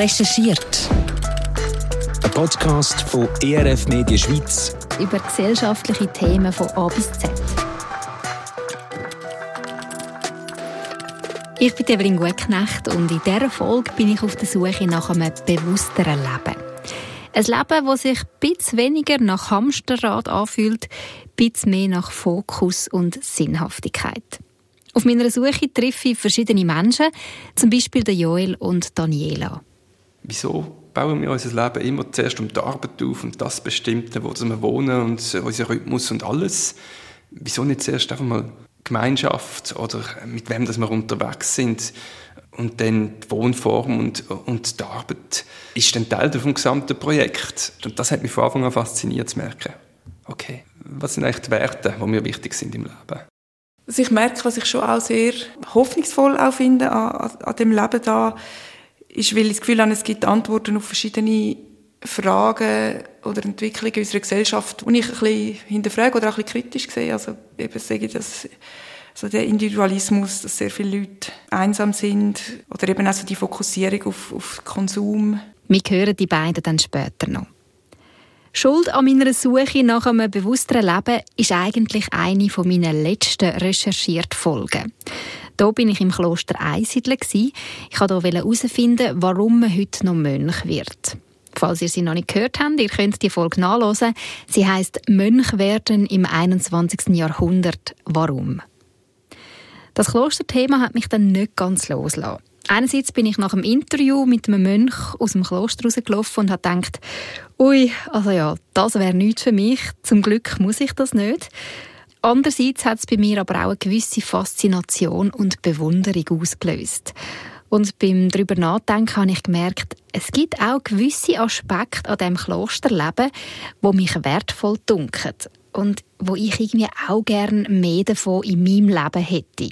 Recherchiert. Ein Podcast von ERF Media Schweiz über gesellschaftliche Themen von A bis Z. Ich bin Evelyn Gutknecht und in dieser Folge bin ich auf der Suche nach einem bewussteren Leben. Ein Leben, das sich ein bisschen weniger nach Hamsterrad anfühlt, ein bisschen mehr nach Fokus und Sinnhaftigkeit. Auf meiner Suche treffe ich verschiedene Menschen, zum Beispiel Joel und Daniela. Wieso bauen wir unser Leben immer zuerst um die Arbeit auf und das Bestimmte, wo wir wohnen und unser Rhythmus und alles? Wieso nicht zuerst einfach mal Gemeinschaft oder mit wem dass wir unterwegs sind? Und dann die Wohnform und, und die Arbeit ist dann Teil vom gesamten Projekt. Und das hat mich von Anfang an fasziniert zu merken. Okay, was sind eigentlich die Werte, die mir wichtig sind im Leben? Also ich merke, was ich schon auch sehr hoffnungsvoll auch finde an, an dem Leben da, ist, weil ich das Gefühl habe, es gibt Antworten auf verschiedene Fragen oder Entwicklungen unserer Gesellschaft, die ich ein bisschen hinterfrage oder auch ein bisschen kritisch sehe. Also eben sage ich, dass also der Individualismus, dass sehr viele Leute einsam sind oder eben auch so die Fokussierung auf, auf Konsum. Wir hören die beiden dann später noch. Schuld an meiner Suche nach einem bewussteren Leben ist eigentlich eine von meinen letzten recherchierten Folgen. Da bin ich im Kloster Einsiedeln. Ich wollte herausfinden, warum man heute noch Mönch wird. Falls ihr sie noch nicht gehört habt, ihr könnt die Folge nachlesen. Sie heißt Mönch werden im 21. Jahrhundert. Warum? Das Klosterthema hat mich dann nicht ganz losgelassen. Einerseits bin ich nach dem Interview mit einem Mönch aus dem Kloster rausgelaufen und habe gedacht, ui, also ja, das wäre nichts für mich. Zum Glück muss ich das nicht. Andererseits hat es bei mir aber auch eine gewisse Faszination und Bewunderung ausgelöst. Und beim darüber nachdenken habe ich gemerkt, es gibt auch gewisse Aspekte an dem Klosterleben, wo mich wertvoll dunkeln und wo ich irgendwie auch gerne mehr davon in meinem Leben hätte.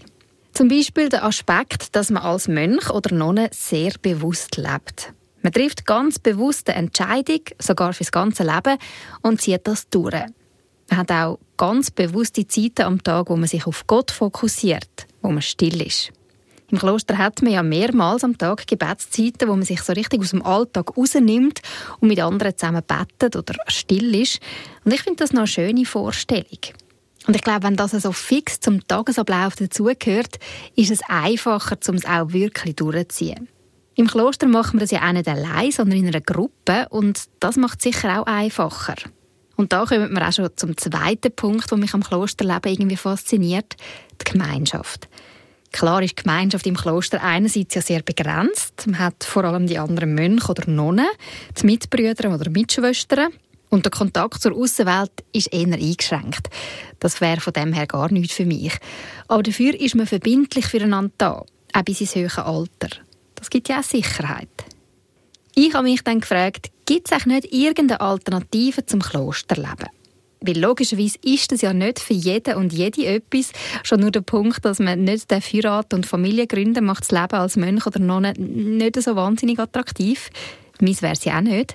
Zum Beispiel der Aspekt, dass man als Mönch oder Nonne sehr bewusst lebt. Man trifft ganz bewusst eine Entscheidung, sogar fürs ganze Leben, und zieht das durch. Man hat auch ganz bewusste Zeiten am Tag, wo man sich auf Gott fokussiert, wo man still ist. Im Kloster hat man ja mehrmals am Tag Gebetszeiten, wo man sich so richtig aus dem Alltag rausnimmt und mit anderen zusammen betet oder still ist. Und ich finde das noch eine schöne Vorstellung. Und ich glaube, wenn das so fix zum Tagesablauf dazugehört, ist es einfacher, um es auch wirklich durchzuziehen. Im Kloster machen wir das ja auch nicht allein, sondern in einer Gruppe und das macht es sicher auch einfacher. Und da kommen wir auch schon zum zweiten Punkt, der mich am Klosterleben irgendwie fasziniert, die Gemeinschaft. Klar ist die Gemeinschaft im Kloster einerseits ja sehr begrenzt. Man hat vor allem die anderen Mönche oder Nonnen, die Mitbrüder oder Mitschwestern. Und der Kontakt zur Außenwelt ist eher eingeschränkt. Das wäre von dem her gar nichts für mich. Aber dafür ist man verbindlich füreinander da, auch bis ins höhere Alter. Das gibt ja auch Sicherheit. Ich habe mich dann gefragt, gibt es nicht irgendeine Alternative zum Klosterleben? Weil logischerweise ist das ja nicht für jeden und jede etwas. Schon nur der Punkt, dass man nicht heiraten und Familie gründen, macht das Leben als Mönch oder Nonne nicht so wahnsinnig attraktiv. Meins wäre es ja auch nicht.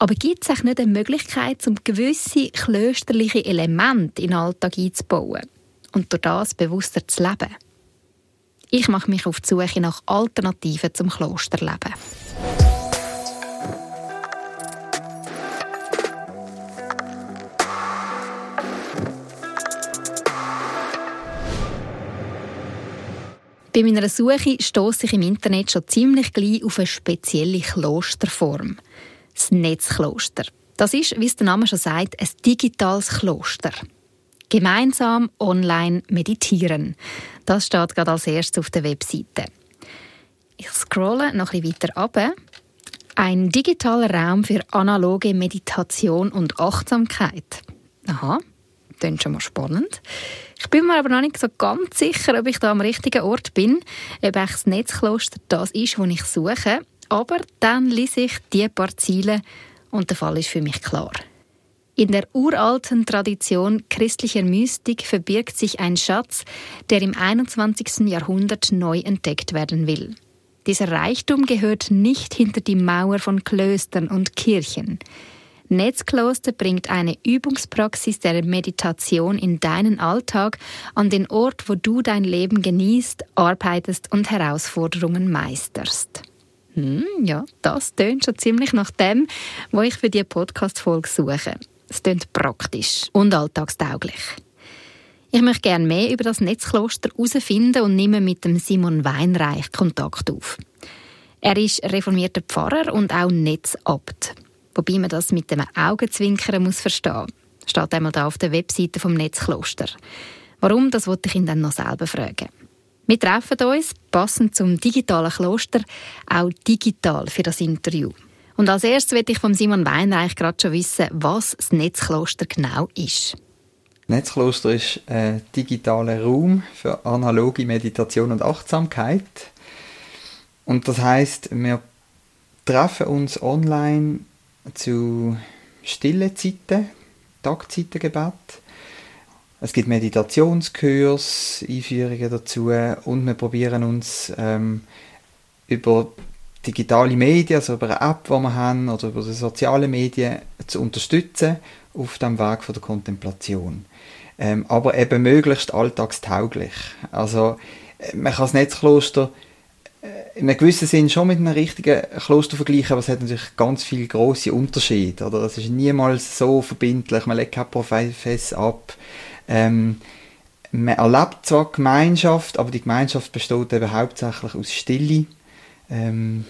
Aber gibt es nicht eine Möglichkeit, um gewisse klösterliche Elemente in den Alltag einzubauen und durch das bewusster zu leben? Ich mache mich auf die Suche nach Alternativen zum Klosterleben. Bei meiner Suche stoße ich im Internet schon ziemlich gleich auf eine spezielle Klosterform – das Netzkloster. Das ist, wie es der Name schon sagt, ein digitales Kloster. Gemeinsam online meditieren. Das steht gerade als erstes auf der Webseite. Ich scrolle noch ein bisschen weiter runter. Ein digitaler Raum für analoge Meditation und Achtsamkeit. Aha, klingt schon mal spannend. Ich bin mir aber noch nicht so ganz sicher, ob ich da am richtigen Ort bin, ob das Netzkloster das ist, was ich suche. Aber dann ließ ich die paar Ziele und der Fall ist für mich klar. In der uralten Tradition christlicher Mystik verbirgt sich ein Schatz, der im 21. Jahrhundert neu entdeckt werden will. Dieser Reichtum gehört nicht hinter die Mauer von Klöstern und Kirchen. Netzkloster bringt eine Übungspraxis der Meditation in deinen Alltag an den Ort, wo du dein Leben genießt, arbeitest und Herausforderungen meisterst. Hm, ja, das tönt schon ziemlich nach dem, was ich für diese Podcast-Folge suche. Es tönt praktisch und alltagstauglich. Ich möchte gerne mehr über das Netzkloster herausfinden und nehme mit dem Simon Weinreich Kontakt auf. Er ist reformierter Pfarrer und auch Netzabt. Wobei man das mit dem Augenzwinkern muss verstehen. Steht einmal da auf der Webseite vom Netzkloster. Warum, das wollte ich ihn dann noch selber fragen. Wir treffen uns, passend zum digitalen Kloster, auch digital für das Interview. Und als erstes möchte ich von Simon Weinreich gerade schon wissen, was das Netzkloster genau ist. Netzkloster ist ein digitaler Raum für analoge Meditation und Achtsamkeit. Und das heißt, wir treffen uns online zu stille Zeiten, Taktzeitengebet. Es gibt Meditationskurs, Einführungen dazu und wir probieren uns ähm, über digitale Medien, also über eine App, die wir haben, oder über die sozialen Medien zu unterstützen auf dem Weg von der Kontemplation. Ähm, aber eben möglichst alltagstauglich. Also man kann das Netzkloster in einem gewissen Sinn schon mit einem richtigen Kloster vergleichen, aber es hat natürlich ganz viele große Unterschiede. Oder? Es ist niemals so verbindlich, man legt kein Profess ab. Ähm, man erlebt zwar Gemeinschaft, aber die Gemeinschaft besteht eben hauptsächlich aus Stille. Ähm,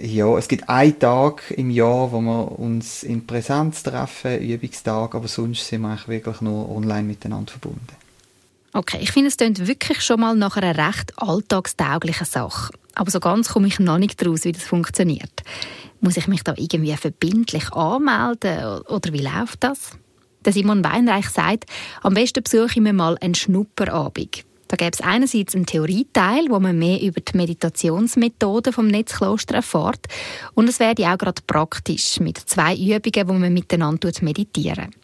ja, es gibt einen Tag im Jahr, wo wir uns in Präsenz treffen, Übungstag, aber sonst sind wir eigentlich wirklich nur online miteinander verbunden. Okay, ich finde, es klingt wirklich schon mal nach einer recht alltagstauglichen Sache. Aber so ganz komme ich noch nicht daraus, wie das funktioniert. Muss ich mich da irgendwie verbindlich anmelden oder wie läuft das? Der Simon Weinreich sagt, am besten besuche ich mir mal einen Schnupperabend. Da gäbe es einerseits einen Theorieteil, wo man mehr über die Meditationsmethoden vom Netzkloster erfährt und es werde auch gerade praktisch mit zwei Übungen, wo man miteinander meditieren.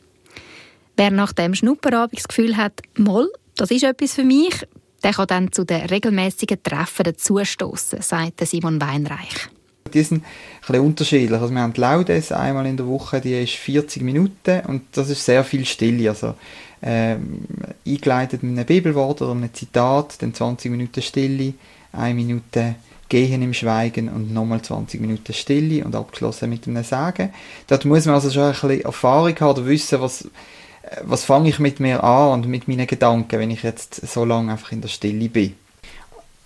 Wer nach dem Schnupperabend das Gefühl hat, Moll, das ist etwas für mich. Der kann dann zu den regelmäßigen Treffen dazustoßen, sagt Simon Weinreich. Die sind ein unterschiedlich. Also wir haben die Laudes einmal in der Woche, die ist 40 Minuten und das ist sehr viel Stille. Also ähm, eingeleitet mit einem Bibelwort oder einem Zitat, dann 20 Minuten Stille, eine Minute Gehen im Schweigen und nochmal 20 Minuten Stille und abgeschlossen mit einem Sagen. Dort muss man also schon ein bisschen Erfahrung haben oder wissen, was was fange ich mit mir an und mit meinen Gedanken, wenn ich jetzt so lange einfach in der Stille bin.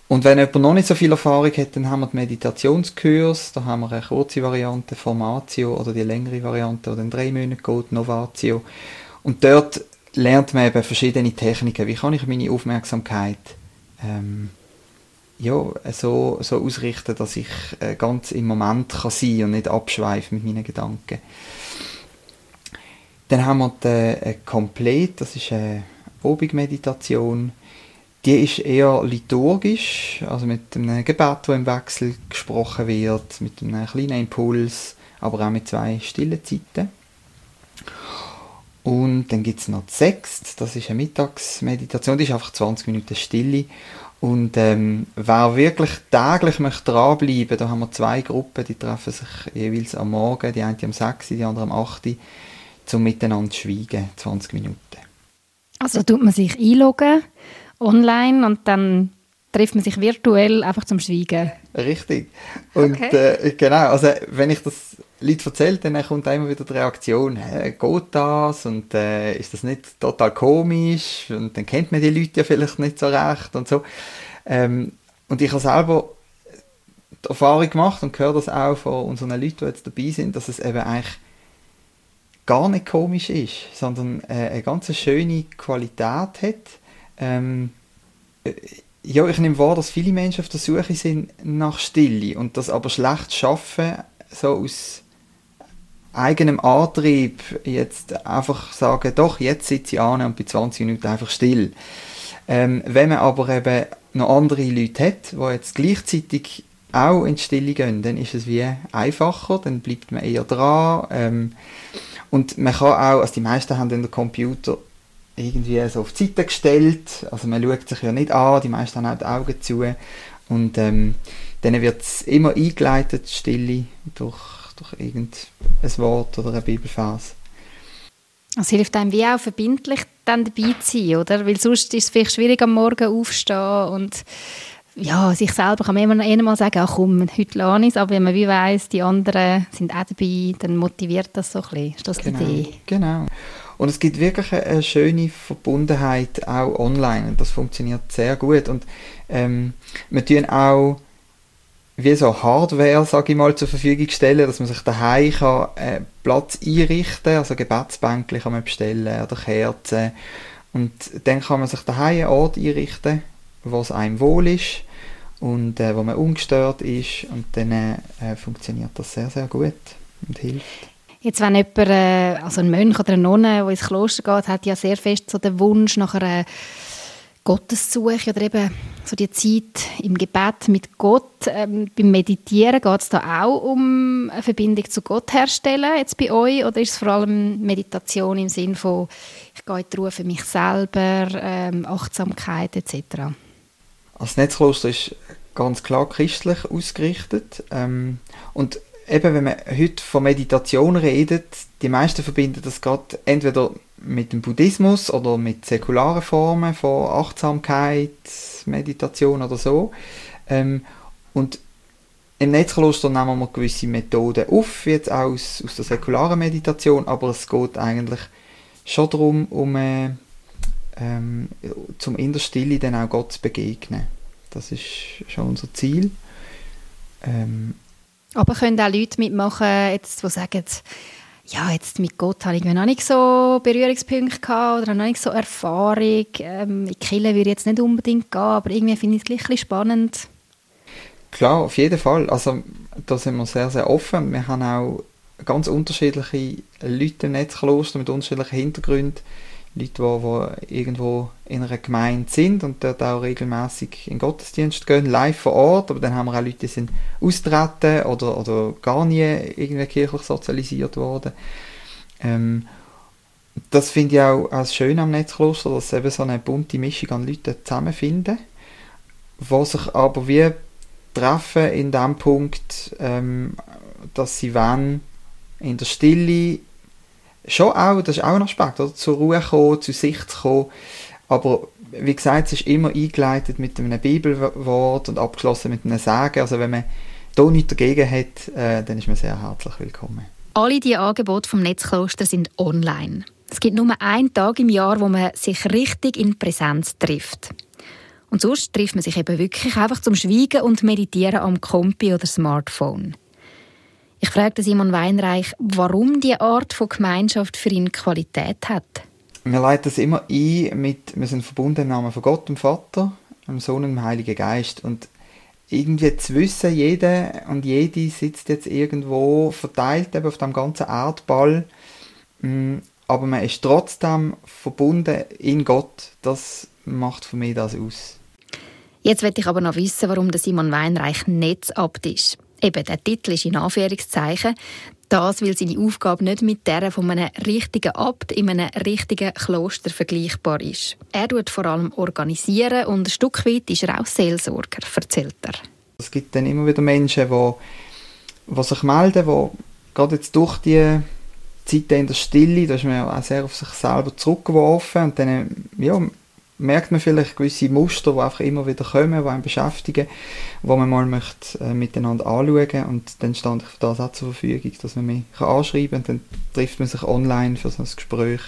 Und wenn jemand noch nicht so viel Erfahrung hat, dann haben wir die Meditationskurs, da haben wir eine kurze Variante, Formatio, oder die längere Variante, die in drei Monate geht, Novatio. Und dort lernt man eben verschiedene Techniken. Wie kann ich meine Aufmerksamkeit ähm, ja, so, so ausrichten, dass ich äh, ganz im Moment kann sein und nicht abschweife mit meinen Gedanken. Dann haben wir die äh, Komplett, das ist eine Obig-Meditation. Die ist eher liturgisch, also mit einem Gebet, das im Wechsel gesprochen wird, mit einem kleinen Impuls, aber auch mit zwei stillen Zeiten. Und dann gibt es noch die Sechste, das ist eine Mittagsmeditation, die ist einfach 20 Minuten Stille. Und ähm, wer wirklich täglich möchte dranbleiben, da haben wir zwei Gruppen, die treffen sich jeweils am Morgen, die eine am 6, die andere am 8 zum Miteinander schweigen, 20 Minuten. Also tut man sich einloggen online und dann trifft man sich virtuell einfach zum Schweigen. Richtig. Und okay. äh, genau, also wenn ich das Leuten erzähle, dann kommt immer wieder die Reaktion, hä, geht das und äh, ist das nicht total komisch und dann kennt man die Leute ja vielleicht nicht so recht und so. Ähm, und ich habe selber die Erfahrung gemacht und höre das auch von unseren Leuten, die jetzt dabei sind, dass es eben eigentlich gar nicht komisch ist, sondern äh, eine ganz schöne Qualität hat. Ähm, äh, ja, ich nehme wahr, dass viele Menschen auf der Suche sind nach Stille und das aber schlecht schaffen, so aus eigenem Antrieb jetzt einfach sagen, doch, jetzt sitze ich an und bei 20 Minuten einfach still. Ähm, wenn man aber eben noch andere Leute hat, die jetzt gleichzeitig auch in die Stille gehen, dann ist es wie einfacher, dann bleibt man eher dran. Ähm, und man kann auch, also die meisten haben den Computer irgendwie so auf die Seite gestellt, also man schaut sich ja nicht an, die meisten haben auch die Augen zu und ähm, dann wird es immer eingeleitet, Stille, durch, durch irgendein Wort oder ein Bibelfers. Es hilft einem wie auch verbindlich dann dabei zu sein, oder? Weil sonst ist es vielleicht schwierig am Morgen aufstehen und ja, sich selber kann man immer, immer mal sagen, ach komm, heute lerne ich es, aber wenn man wie weiss, die anderen sind auch dabei, dann motiviert das so ein bisschen. Ist das genau, die Idee? Genau. Und es gibt wirklich eine, schöne Verbundenheit auch online und das funktioniert sehr gut. Und ähm, wir tun auch wie so Hardware, sage ich mal, zur Verfügung stellen, dass man sich daheim kann, äh, Platz einrichten also Gebetsbänkchen kann man bestellen oder Kerzen. Und dann kann man sich daheim einen Ort einrichten, wo es einem wohl ist und äh, wo man ungestört ist und dann äh, funktioniert das sehr, sehr gut und hilft. Jetzt, wenn jemand, äh, also ein Mönch oder eine Nonne, der ins Kloster geht, hat ja sehr fest so den Wunsch nach einer Gottessuche oder eben so die Zeit im Gebet mit Gott. Ähm, beim Meditieren geht es da auch um eine Verbindung zu Gott herstellen, jetzt bei euch? Oder ist es vor allem Meditation im Sinn von, ich gehe in die Ruhe für mich selber, ähm, Achtsamkeit etc.? Das Netzkloster ist ganz klar christlich ausgerichtet. Ähm, und eben, wenn man heute von Meditation redet, die meisten verbinden das gerade entweder mit dem Buddhismus oder mit säkularen Formen von Achtsamkeit, Meditation oder so. Ähm, und im Netzkloster nehmen wir gewisse Methoden auf, jetzt aus, aus der säkularen Meditation, aber es geht eigentlich schon darum, um äh, ähm, zum in der Stille dann auch Gott zu begegnen. Das ist schon unser Ziel. Ähm, aber können auch Leute mitmachen, jetzt, die sagen, ja, jetzt mit Gott habe ich noch nicht so Berührungspunkte gehabt oder noch nicht so Erfahrung. Ähm, in Kille würde ich jetzt nicht unbedingt gehen, aber irgendwie finde ich es ein bisschen spannend. Klar, auf jeden Fall. Also da sind wir sehr, sehr offen. Wir haben auch ganz unterschiedliche Leute im Netzkloster mit unterschiedlichen Hintergründen. Leute, die, die irgendwo in einer Gemeinde sind und dort auch regelmäßig in den Gottesdienst gehen, live vor Ort, aber dann haben wir auch Leute, die sind austreten oder, oder gar nie irgendwie kirchlich sozialisiert worden. Ähm, das finde ich auch als schön am Netzkloster, dass eben so eine bunte Mischung an Leuten zusammenfinden, die sich aber wie treffen in dem Punkt, ähm, dass sie wollen, in der Stille schon auch, das ist auch ein Aspekt, oder? zur Ruhe kommen, zu sich zu kommen. Aber wie gesagt, es ist immer eingeleitet mit einem Bibelwort und abgeschlossen mit einem Sagen. Also wenn man da nichts dagegen hat, äh, dann ist man sehr herzlich willkommen. Alle die Angebote vom Netzkloster sind online. Es gibt nur einen Tag im Jahr, wo man sich richtig in Präsenz trifft. Und sonst trifft man sich eben wirklich einfach zum Schweigen und Meditieren am Kompi oder Smartphone. Ich fragte Simon Weinreich, warum die Art von Gemeinschaft für ihn Qualität hat. Wir leiten das immer ein mit, wir sind verbunden im Namen von Gott, dem Vater, dem Sohn und dem Heiligen Geist. Und irgendwie zu wissen, jeder und jede sitzt jetzt irgendwo verteilt eben auf dem ganzen Erdball, mm, aber man ist trotzdem verbunden in Gott. Das macht für mich das aus. Jetzt möchte ich aber noch wissen, warum der Simon Weinreich Netzabt ist. Eben, der Titel ist in Anführungszeichen. Das, weil seine Aufgabe nicht mit der von einem richtigen Abt in einem richtigen Kloster vergleichbar ist. Er tut vor allem organisieren und ein Stück weit ist er auch Seelsorger, erzählt er. Es gibt dann immer wieder Menschen, die, die sich melden, die gerade jetzt durch die Zeit in der Stille, da ist man ja auch sehr auf sich selber zurückgeworfen und dann ja, merkt man vielleicht gewisse Muster, die einfach immer wieder kommen, die einen beschäftigen, wo man mal möchte, äh, miteinander anschauen und dann stand ich für das auch zur Verfügung, dass man mich kann anschreiben kann und dann trifft man sich online für so ein Gespräch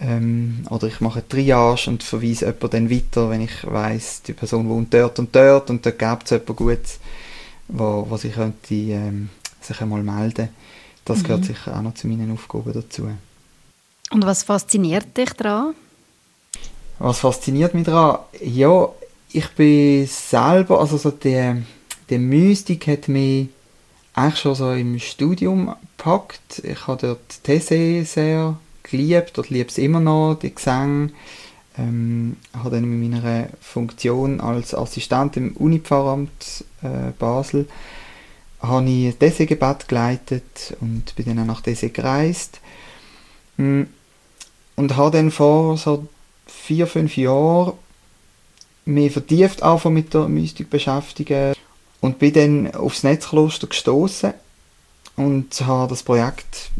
ähm, oder ich mache eine Triage und verweise jemanden dann weiter, wenn ich weiß die Person wohnt dort und dort und dort gibt es jemanden Gutes, wo, wo sie könnte ähm, sich einmal melden. Das mhm. gehört sicher auch noch zu meinen Aufgaben dazu. Und was fasziniert dich daran? Was fasziniert mich daran? Ja, ich bin selber, also so die, die Mystik hat mich eigentlich schon so im Studium gepackt. Ich habe dort Tese sehr geliebt, dort liebe es immer noch, die Gesänge. Ähm, habe dann mit meiner Funktion als Assistent im Unipfarramt äh, Basel habe ich Tese-Gebet geleitet und bin dann auch nach Tese gereist. Mm, und habe dann vor so vier, fünf Jahren mich vertieft anfangen mit der Mystik beschäftigen und bin dann aufs Netzkloster gestoßen und habe das Projekt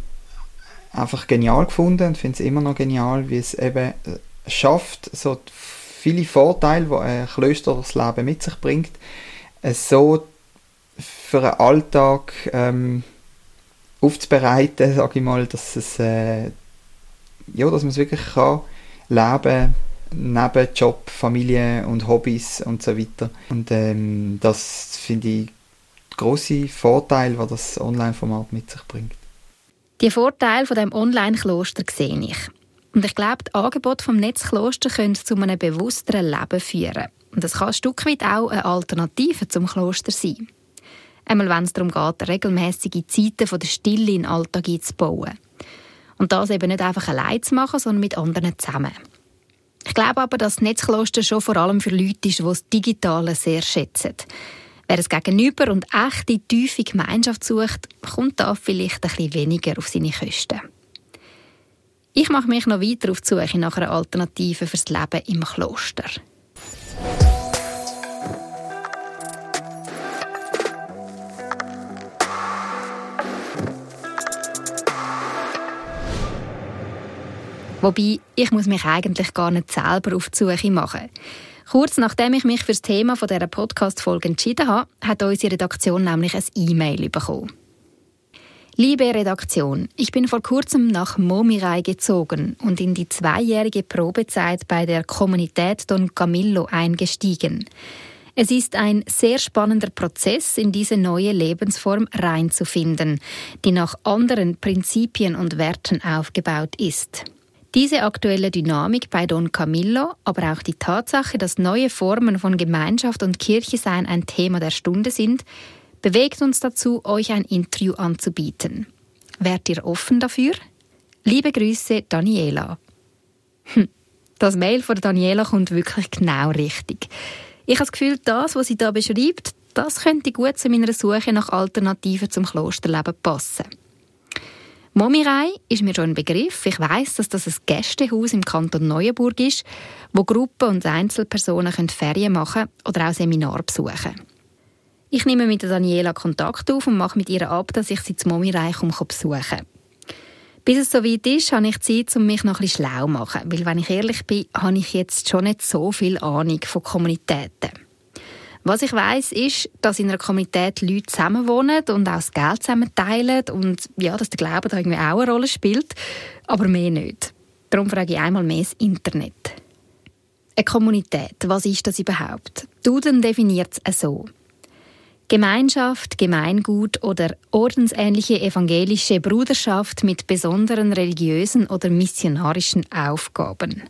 einfach genial gefunden und finde es immer noch genial, wie es eben schafft, so viele Vorteile, die ein Klöster das Leben mit sich bringt, äh, so für einen Alltag ähm, aufzubereiten, sage ich mal, dass es äh, ja, dass man es wirklich kann leben neben Job, Familie und Hobbys und so weiter. Und ähm, das finde ich große Vorteil, was das Online-Format mit sich bringt. Die Vorteile von dem Online-Kloster sehe ich. Und ich glaube, die Angebote vom Netzkloster können zu einem bewussteren Leben führen. Und das kann ein Stück weit auch eine Alternative zum Kloster sein. Einmal, wenn es darum geht, regelmäßige Zeiten von der Stille in den Alltag einzubauen. Und das eben nicht einfach allein zu machen, sondern mit anderen zusammen. Ich glaube aber, dass das Netzkloster schon vor allem für Leute ist, die das Digitale sehr schätzen. Wer es Gegenüber und echte, tiefe Gemeinschaft sucht, kommt da vielleicht ein bisschen weniger auf seine Kosten. Ich mache mich noch weiter auf die Suche nach einer Alternative fürs Leben im Kloster. Wobei, ich muss mich eigentlich gar nicht selber auf die Suche machen. Kurz nachdem ich mich für das Thema dieser Podcast-Folge entschieden habe, hat unsere Redaktion nämlich ein E-Mail bekommen. Liebe Redaktion, ich bin vor kurzem nach Momirei gezogen und in die zweijährige Probezeit bei der Kommunität Don Camillo eingestiegen. Es ist ein sehr spannender Prozess, in diese neue Lebensform reinzufinden, die nach anderen Prinzipien und Werten aufgebaut ist. Diese aktuelle Dynamik bei Don Camillo, aber auch die Tatsache, dass neue Formen von Gemeinschaft und Kirche sein ein Thema der Stunde sind, bewegt uns dazu, euch ein Interview anzubieten. Wärt ihr offen dafür? Liebe Grüße, Daniela. Hm, das Mail von Daniela kommt wirklich genau richtig. Ich habe das Gefühl, das, was sie da beschreibt, das könnte gut zu meiner Suche nach Alternativen zum Klosterleben passen. Momirei ist mir schon ein Begriff. Ich weiß, dass das ein Gästehaus im Kanton Neuenburg ist, wo Gruppen und Einzelpersonen Ferien machen oder auch Seminar besuchen Ich nehme mit Daniela Kontakt auf und mache mit ihr ab, dass ich sie zu Momirei besuchen Bis es soweit ist, habe ich Zeit, um mich noch ein bisschen schlau zu machen. Weil, wenn ich ehrlich bin, habe ich jetzt schon nicht so viel Ahnung von Kommunitäten. Was ich weiß, ist, dass in einer Kommunität Leute zusammenwohnen und auch das Geld zusammen teilen und ja, dass der Glaube da irgendwie auch eine Rolle spielt, aber mehr nicht. Darum frage ich einmal mehr das Internet. Eine Kommunität, was ist das überhaupt? Duden definiert es so. Gemeinschaft, Gemeingut oder ordensähnliche evangelische Bruderschaft mit besonderen religiösen oder missionarischen Aufgaben.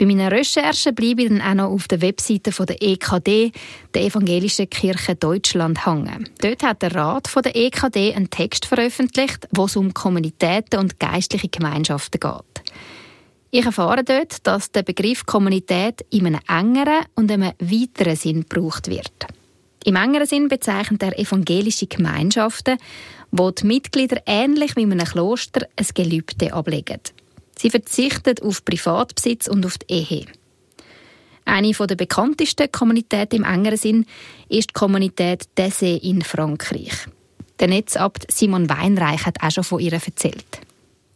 Bei meinen Recherchen bleibe ich dann auch noch auf der Webseite der EKD, der Evangelischen Kirche Deutschland, hängen. Dort hat der Rat der EKD einen Text veröffentlicht, wo es um Kommunitäten und geistliche Gemeinschaften geht. Ich erfahre dort, dass der Begriff Kommunität in einem engeren und einem weiteren Sinn gebraucht wird. Im engeren Sinn bezeichnet er evangelische Gemeinschaften, wo die Mitglieder ähnlich wie in einem Kloster ein Gelübde ablegen. Sie verzichtet auf Privatbesitz und auf die Ehe. Eine der bekanntesten Kommunitäten im engeren Sinn ist die Kommunität Dessé in Frankreich. Der Netzabt Simon Weinreich hat auch schon von ihr erzählt.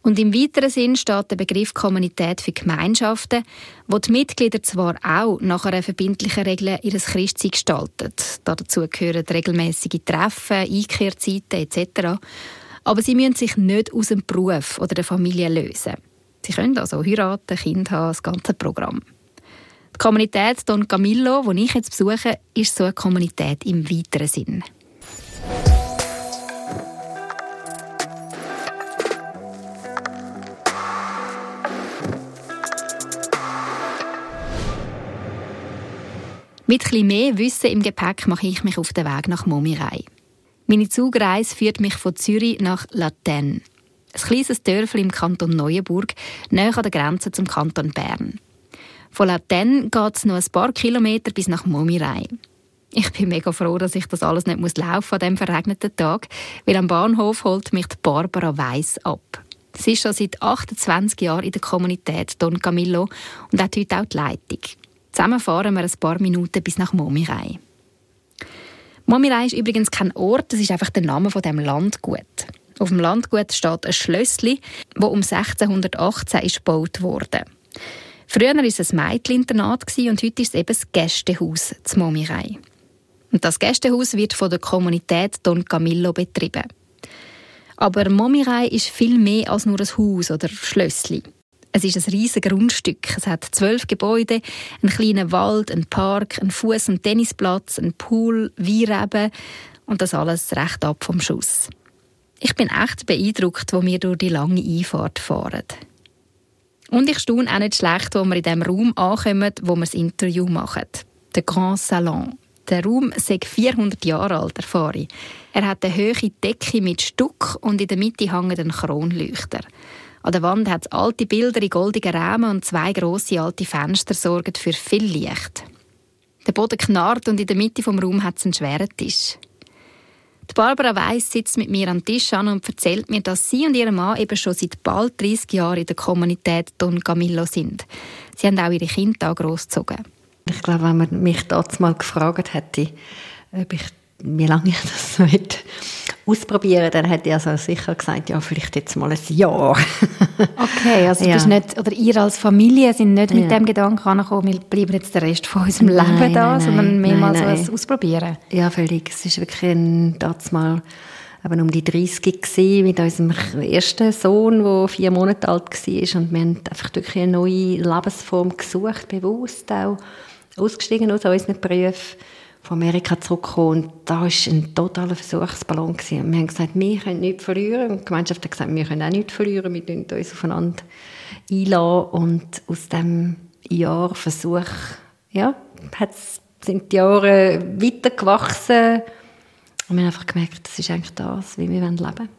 Und im weiteren Sinn steht der Begriff Kommunität für Gemeinschaften, wo die Mitglieder zwar auch nach einer verbindlichen Regel ihres Christsein gestalten. Dazu gehören regelmäßige Treffen, Einkehrzeiten etc. Aber sie müssen sich nicht aus dem Beruf oder der Familie lösen. Sie können also heiraten, Kind haben, das ganze Programm. Die Kommunität Don Camillo, die ich jetzt besuche, ist so eine Kommunität im weiteren Sinn. Mit etwas mehr Wissen im Gepäck mache ich mich auf den Weg nach Momirei. Meine Zugreise führt mich von Zürich nach Laten. Ein kleines Dörfli im Kanton Neuenburg, nahe an der Grenze zum Kanton Bern. Von Laten geht es noch ein paar Kilometer bis nach Momirei. Ich bin mega froh, dass ich das alles nicht muss laufen an diesem verregneten Tag, weil am Bahnhof holt mich die Barbara Weiss ab. Sie ist schon seit 28 Jahren in der Kommunität Don Camillo und hat heute auch die Leitung. Zusammen fahren wir ein paar Minuten bis nach Momirei. Momirei ist übrigens kein Ort, das ist einfach der Name von dem Landgut. Auf dem Landgut steht ein Schlössli, das um 1618 ist gebaut wurde. Früher war es ein Mädcheninternat und heute ist es eben das Gästehaus zum Momirei. Und das Gästehaus wird von der Kommunität Don Camillo betrieben. Aber Momirei ist viel mehr als nur ein Haus oder Schlössli. Es ist ein riesiges Grundstück. Es hat zwölf Gebäude, einen kleinen Wald, einen Park, einen Fuß- und Tennisplatz, einen Pool, Weinreben und das alles recht ab vom Schuss. Ich bin echt beeindruckt, wo wir durch die lange Einfahrt fahren. Und ich staune auch nicht schlecht, wo wir in dem Raum ankommen, wo wir das Interview machen. Der Grand Salon. Der Raum ist 400 Jahre alt, erfahre ich. Er hat eine hohe Decke mit Stuck und in der Mitte hängt ein Kronleuchter. An der Wand hat es alte Bilder in goldigen Rahmen und zwei grosse alte Fenster sorgen für viel Licht. Der Boden knarrt und in der Mitte vom Raum hat es einen schweren Tisch. Barbara Weiss sitzt mit mir am Tisch an und erzählt mir, dass sie und ihr Mann eben schon seit bald 30 Jahren in der Kommunität Don Camillo sind. Sie haben auch ihre Kinder großgezogen. Ich glaube, wenn man mich damals mal gefragt hätte, ob ich, wie lange ich das möchte, ausprobieren, dann hätte ich also sicher gesagt, ja, vielleicht jetzt mal ein Jahr. okay, also ja. nicht, oder ihr als Familie sind nicht ja. mit dem Gedanken angekommen, wir bleiben jetzt den Rest von unserem nein, Leben da, nein, sondern mehrmals nein, so Ausprobieren. Ja, völlig. Es ist wirklich ein, mal eben um die 30 gewesen, mit unserem ersten Sohn, der vier Monate alt war und wir haben einfach wirklich eine neue Lebensform gesucht, bewusst auch ausgestiegen aus unseren Berufen, von Amerika zurückgekommen und da war ein totaler Versuchsballon. Gewesen. Wir haben gesagt, wir können nichts verlieren und die Gemeinschaft hat gesagt, wir können auch nichts verlieren, wir müssen uns aufeinander einlassen und aus diesem Jahr Versuch, ja, sind die Jahre weitergewachsen und wir haben einfach gemerkt, das ist eigentlich das, wie wir leben wollen.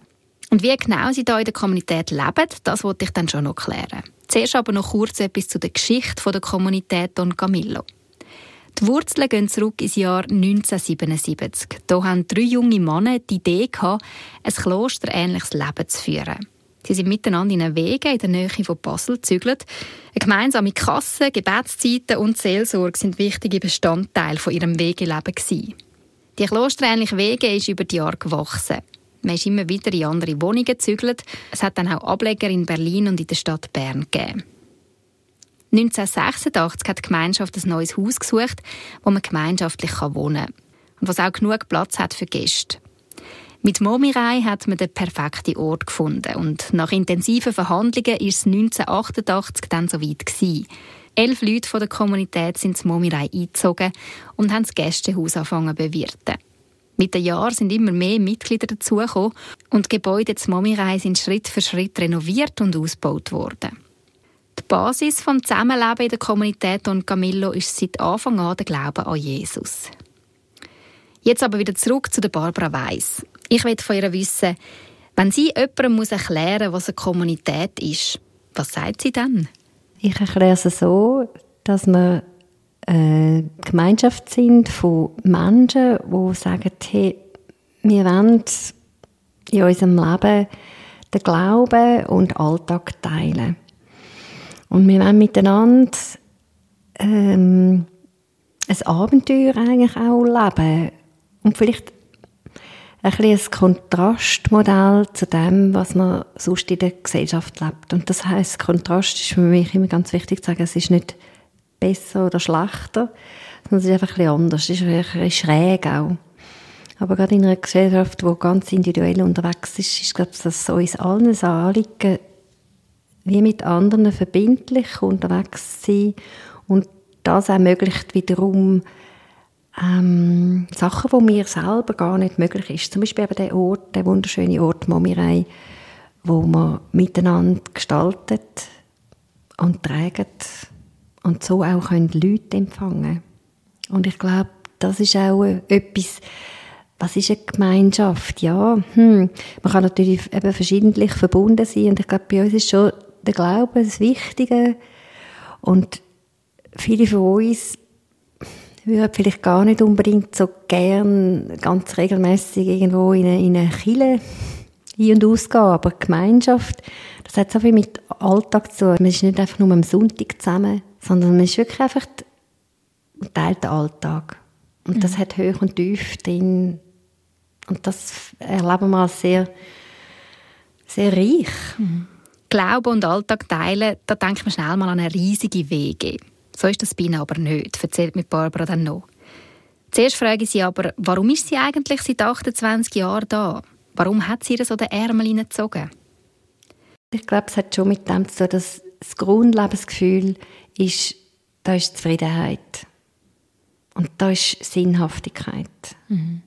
Und wie genau Sie hier in der Kommunität leben, das wollte ich dann schon noch klären. Zuerst aber noch kurz etwas zu der Geschichte der Kommunität Don Camillo. Die Wurzeln gehen zurück ins Jahr 1977. Da haben drei junge Männer die Idee gehabt, ein klosterähnliches Leben zu führen. Sie sind miteinander in einen Wege in der Nähe von Basel gezügelt. Eine gemeinsame Kasse, Gebetszeiten und Seelsorge sind wichtige Bestandteile von ihrem Wegeleben. Die klosterähnlichen Wege ist über die Jahre gewachsen. Man ist immer wieder in andere Wohnungen gezügelt. Es hat dann auch Ableger in Berlin und in der Stadt Bern gegeben. 1986 hat die Gemeinschaft ein neues Haus gesucht, wo man gemeinschaftlich wohnen kann und was auch genug Platz hat für Gäste. Mit Momirei hat man den perfekten Ort gefunden und nach intensiven Verhandlungen ist es 1988 dann soweit gewesen. Elf Leute von der Kommunität sind zum Momirei eingezogen und haben das Gästehaus angefangen zu bewirten. Mit den Jahren sind immer mehr Mitglieder dazugekommen und die Gebäude zum Momirei sind Schritt für Schritt renoviert und ausgebaut worden. Die Basis des Zusammenlebens in der Kommunität Don Camillo ist seit Anfang an der Glaube an Jesus. Jetzt aber wieder zurück zu der Barbara Weiss. Ich will von ihr wissen, wenn sie jemandem muss erklären muss, was eine Kommunität ist, was sagt sie dann? Ich erkläre es so, dass wir eine Gemeinschaft sind von Menschen, die sagen, hey, wir wollen in unserem Leben den Glauben und den Alltag teilen. Und wir wollen miteinander ähm, ein Abenteuer eigentlich auch leben. Und vielleicht ein, ein Kontrastmodell zu dem, was man sonst in der Gesellschaft lebt. Und das heißt, Kontrast ist für mich immer ganz wichtig zu sagen, es ist nicht besser oder schlechter, sondern es ist einfach ein anders. Es ist ein bisschen schräg auch. Aber gerade in einer Gesellschaft, die ganz individuell unterwegs ist, ist, glaube ich, das uns allen Anliegen, wie mit anderen verbindlich unterwegs sein und das ermöglicht wiederum ähm, Sachen, wo mir selber gar nicht möglich ist. Zum Beispiel eben der Ort, der wunderschöne Ort Momirei, wo man miteinander gestaltet und trägt und so auch können Leute empfangen. Und ich glaube, das ist auch etwas, was ist eine Gemeinschaft? Ja, hm. man kann natürlich eben verschiedentlich verbunden sein und ich glaube, bei uns ist schon der Glaube das Wichtige. Und viele von uns würden vielleicht gar nicht unbedingt so gern ganz regelmäßig irgendwo in eine, in eine Kille ein- und ausgehen, aber Gemeinschaft, das hat so viel mit Alltag zu tun. Man ist nicht einfach nur am Sonntag zusammen, sondern man ist wirklich einfach ein Teil der Alltag. Und das mhm. hat Höch und Tief drin. Und das erleben wir als sehr, sehr reich. Mhm. Glauben und Alltag teilen, da denkt man schnell mal an eine riesige Wege. So ist das bei Ihnen aber nicht, erzählt mir Barbara dann noch. Zuerst frage ich sie aber, warum ist sie eigentlich seit 28 Jahren da? Warum hat sie ihr so den Ärmel hineingezogen? Ich glaube, es hat schon mit dem zu tun, dass das Grundlebensgefühl ist, da ist Zufriedenheit. Und da ist Sinnhaftigkeit. Mhm.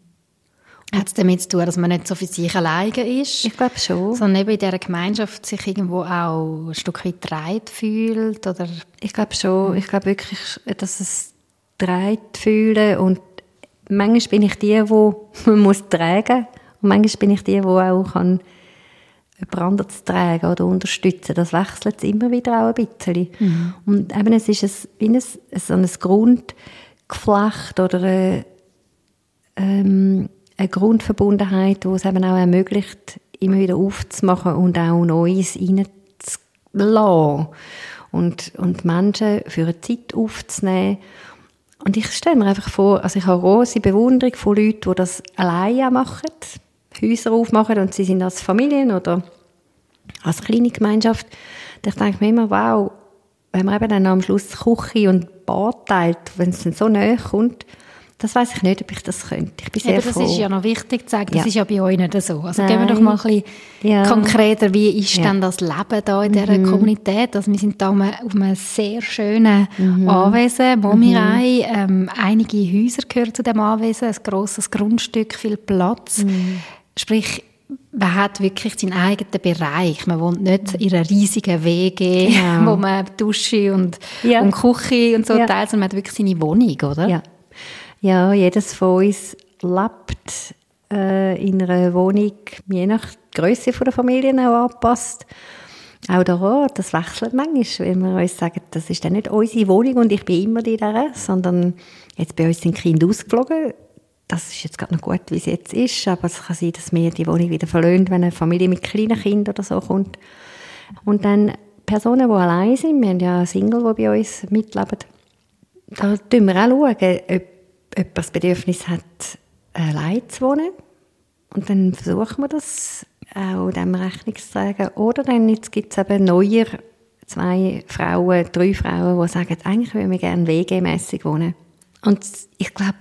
Hat es damit zu tun, dass man nicht so für sich alleine ist? Ich glaube schon. Sondern eben in dieser Gemeinschaft sich irgendwo auch ein Stück weit dreit fühlt? Oder? Ich glaube schon. Ich glaube wirklich, dass es dreit fühlen und manchmal bin ich die, wo man muss tragen und manchmal bin ich die, die auch kann jemand anderes tragen oder unterstützen. Das wechselt immer wieder auch ein bisschen. Mhm. Und eben, es ist ein, wie ein, so ein Grundgeflecht oder eine, ähm, eine Grundverbundenheit, die es eben auch ermöglicht, immer wieder aufzumachen und auch Neues reinzulassen. Und, und Menschen für eine Zeit aufzunehmen. Und ich stelle mir einfach vor, also ich habe große Bewunderung von Leuten, die das alleine machen, Häuser aufmachen und sie sind als Familien oder als kleine Gemeinschaft. Und ich denke mir immer, wow, wenn man eben dann am Schluss Küche und Bad teilt, wenn es dann so näher kommt, das weiß ich nicht, ob ich das könnte. Ich bin sehr Eben, das froh. ist ja noch wichtig zu sagen, das ja. ist ja bei euch nicht so. Also Nein. gehen wir doch mal ein bisschen ja. konkreter, wie ist ja. denn das Leben da in dieser mhm. Kommunität? Also wir sind da auf einem sehr schönen mhm. Anwesen, Momirei. Mhm. Ähm, einige Häuser gehören zu dem Anwesen, ein grosses Grundstück, viel Platz. Mhm. Sprich, man hat wirklich seinen eigenen Bereich. Man wohnt nicht in einer riesigen WG, genau. wo man Dusche und, ja. und Küche und so ja. teilt, sondern man hat wirklich seine Wohnung, oder? Ja. Ja, jedes von uns lebt äh, in einer Wohnung, je nach Größe der Familie auch angepasst. Auch da, das wechselt manchmal, wenn wir uns sagen, das ist dann nicht unsere Wohnung und ich bin immer in der, sondern jetzt bei uns sind Kinder ausgeflogen. Das ist jetzt gerade noch gut, wie es jetzt ist, aber es kann sein, dass mir die Wohnung wieder verlöhnt, wenn eine Familie mit kleinen Kindern oder so kommt. Und dann Personen, die allein sind, wir haben ja Single, die bei uns mitleben, da schauen wir auch, ob jemand das Bedürfnis hat, allein zu wohnen. Und dann versuchen wir das auch dem Rechnung zu tragen. Oder dann gibt es eben neuer zwei Frauen, drei Frauen, die sagen, eigentlich würden wir gerne WG-mässig wohnen. Und ich glaube,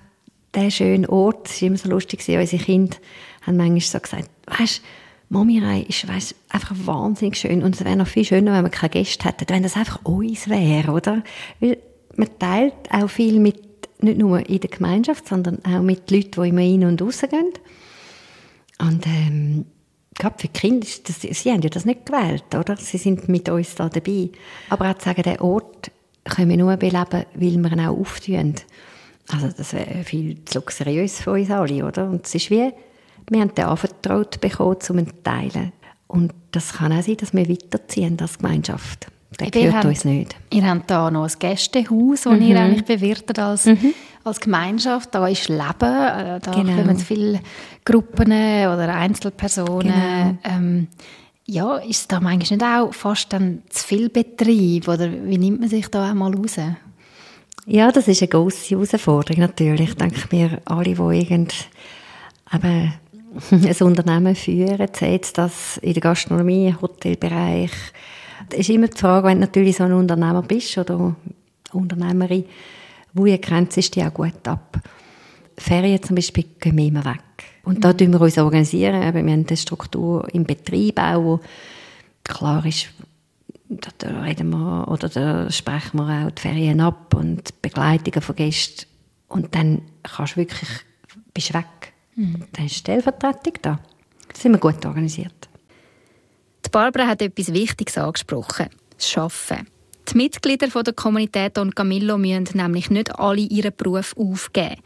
der schöne Ort, es war immer so lustig, unsere Kinder haben manchmal so gesagt, weißt Momirei ist weißt, einfach wahnsinnig schön und es wäre noch viel schöner, wenn wir keine Gäste hätten, wenn das einfach uns wäre, oder? Weil man teilt auch viel mit nicht nur in der Gemeinschaft, sondern auch mit Leuten, die immer rein und raus gehen. Und ähm, gerade für die Kinder, das, sie haben ja das nicht gewählt, oder? Sie sind mit uns da dabei. Aber auch zu sagen, den Ort können wir nur beleben, weil wir ihn auch auftun. Also das wäre viel zu luxuriös für uns alle, oder? Und es ist wie, wir haben den anvertraut bekommen, um ihn zu teilen. Und das kann auch sein, dass wir weiterziehen als Gemeinschaft. Der gehört habt, uns nicht. Ihr habt hier noch ein Gästehaus, das mhm. ihr eigentlich bewirtet als, mhm. als Gemeinschaft. Da ist Leben, äh, da genau. kommen viele Gruppen oder Einzelpersonen. Genau. Ähm, ja, ist da manchmal nicht auch fast dann zu viel Betrieb? Oder wie nimmt man sich da einmal raus? Ja, das ist eine grosse Herausforderung natürlich. Ich denke mir, alle, die irgend eben ein Unternehmen führen, sei es das in der Gastronomie, Hotelbereich, es ist immer die Frage, wenn du natürlich so ein Unternehmer bist oder Unternehmerin, wo ihr grenzt die auch gut ab. Ferien zum Beispiel gehen wir immer weg. Und da tun wir uns organisieren. Wir haben eine Struktur im Betrieb auch, wo klar ist, da reden wir oder da sprechen wir auch die Ferien ab und Begleitungen von Gästen. Und dann kannst du wirklich, bist weg. Mhm. Dann ist Stellvertretung da. Da sind wir gut organisiert. Die Barbara hat etwas Wichtiges angesprochen. Das Arbeiten. Die Mitglieder der Kommunität Don Camillo müssen nämlich nicht alle ihren Beruf aufgeben.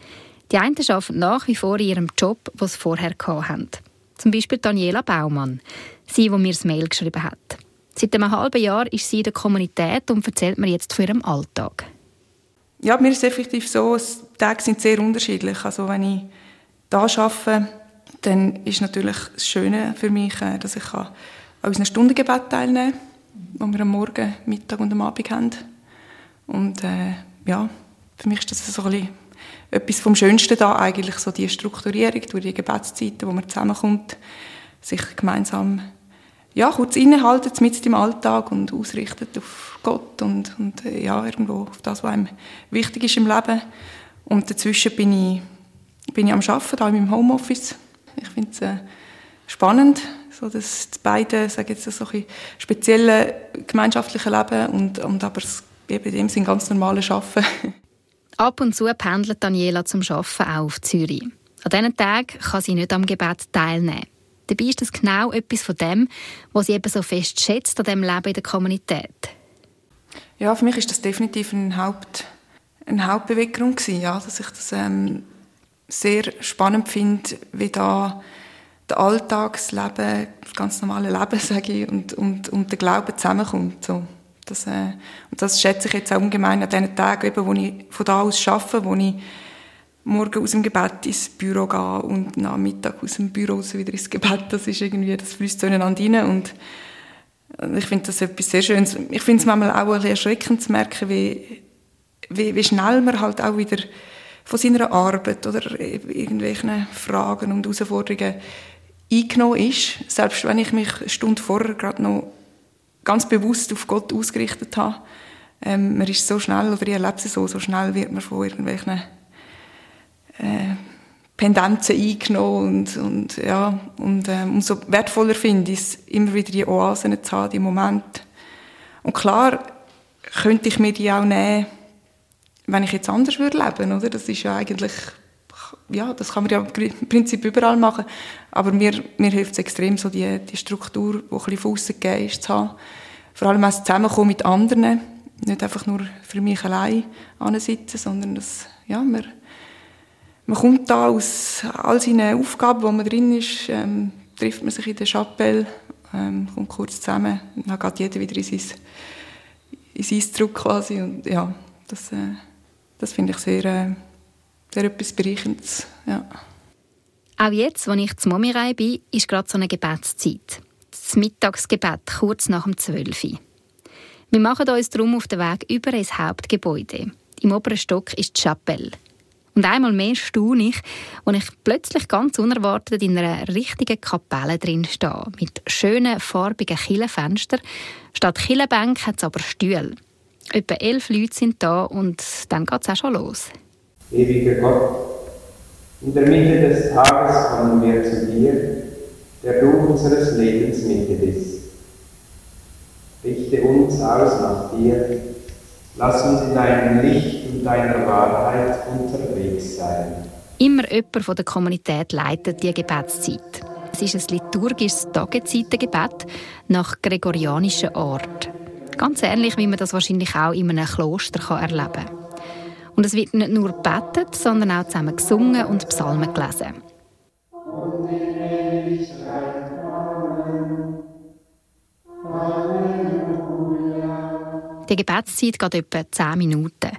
Die einen arbeiten nach wie vor in ihrem Job, den sie vorher hatten. Zum Beispiel Daniela Baumann, sie, die mir das Mail geschrieben hat. Seit einem halben Jahr ist sie in der Kommunität und erzählt mir jetzt von ihrem Alltag. Ja, mir ist es effektiv so, die Tage sind sehr unterschiedlich. Also wenn ich hier arbeite, dann ist natürlich das Schöne für mich, äh, dass ich an unseren Stundengebet teilnehmen, die wir am Morgen, Mittag und am Abend haben. Und äh, ja, für mich ist das so ein bisschen etwas vom Schönsten da eigentlich, so die Strukturierung durch die Gebetszeiten, wo man zusammenkommt, sich gemeinsam ja, kurz innehalten, mit im Alltag und ausrichtet auf Gott und, und äh, ja, irgendwo auf das, was einem wichtig ist im Leben. Und dazwischen bin ich, bin ich am Arbeiten, da in meinem Homeoffice. Ich finde es äh, spannend, so dass die beiden, sage jetzt so ein spezielle gemeinschaftliche Leben und, und aber eben in dem Sinne ganz normale Arbeiten. Ab und zu pendelt Daniela zum Arbeiten auch auf Zürich. An diesen Tagen kann sie nicht am Gebet teilnehmen. Dabei ist das genau etwas von dem, was sie eben so fest schätzt an dem Leben in der Kommunität. Ja, für mich ist das definitiv ein Haupt, eine Hauptbeweggrund gewesen, ja, dass ich das ähm, sehr spannend finde, wie da das Alltagsleben, das ganz normale Leben, sage ich, und, und, und der Glaube zusammenkommt. So. Das, äh, und das schätze ich jetzt auch ungemein an diesen Tagen, eben, wo ich von da aus arbeite, wo ich morgen aus dem Gebet ins Büro gehe und am Mittag aus dem Büro wieder ins Gebet. Das ist irgendwie, das fließt so ineinander rein und ich finde das etwas sehr Schönes. Ich finde es manchmal auch ein bisschen erschreckend zu merken, wie, wie, wie schnell man halt auch wieder von seiner Arbeit oder irgendwelchen Fragen und Herausforderungen eingenommen ist. Selbst wenn ich mich eine Stunde vorher gerade noch ganz bewusst auf Gott ausgerichtet habe. Ähm, man ist so schnell, oder ich erlebe es so, so schnell wird man von irgendwelchen äh, Pendenzen eingenommen und, und ja, und ähm, umso wertvoller finde ich es, immer wieder die Oasen zu haben, die Momente. Und klar könnte ich mir die auch nehmen, wenn ich jetzt anders würde leben, oder? Das ist ja eigentlich, ja, das kann man ja im Prinzip überall machen, aber mir, mir hilft es extrem, so die, die Struktur, die ein bisschen von aussen ist, zu haben. Vor allem auch das Zusammenkommen mit anderen, nicht einfach nur für mich allein sitzen, sondern dass, ja, man man kommt da aus all seinen Aufgaben, wo man drin ist, ähm, trifft man sich in der Chapelle, ähm, kommt kurz zusammen, und dann geht jeder wieder in sein, in sein Druck quasi. Und ja, das, äh, das finde ich sehr, äh, sehr etwas Bereichendes, ja. Auch jetzt, als ich zum Momirei bin, ist gerade so eine Gebetszeit. Das Mittagsgebet, kurz nach dem 12 Uhr. Wir machen uns darum auf den Weg über ins Hauptgebäude. Im oberen Stock ist die Chapelle. Und einmal mehr staune ich, als ich plötzlich ganz unerwartet in einer richtigen Kapelle drin stehe. Mit schönen, farbigen Killenfenstern. Statt Killenbänke hat es aber Stühle. Etwa elf Leute sind da und dann geht es auch schon los. Ewiger Gott, in der Mitte des Tages kommen wir zu dir, der du unseres Lebens Mitte bist. Richte uns aus nach dir, lass uns in deinem Licht und deiner Wahrheit unterwegs sein. Immer jemand von der Kommunität leitet die Gebetszeit. Es ist ein liturgisches Tagezeitengebet nach gregorianischer Art. Ganz ähnlich, wie man das wahrscheinlich auch in einem Kloster erleben kann. Und es wird nicht nur gebetet, sondern auch zusammen gesungen und Psalmen gelesen. Die Gebetszeit geht etwa 10 Minuten.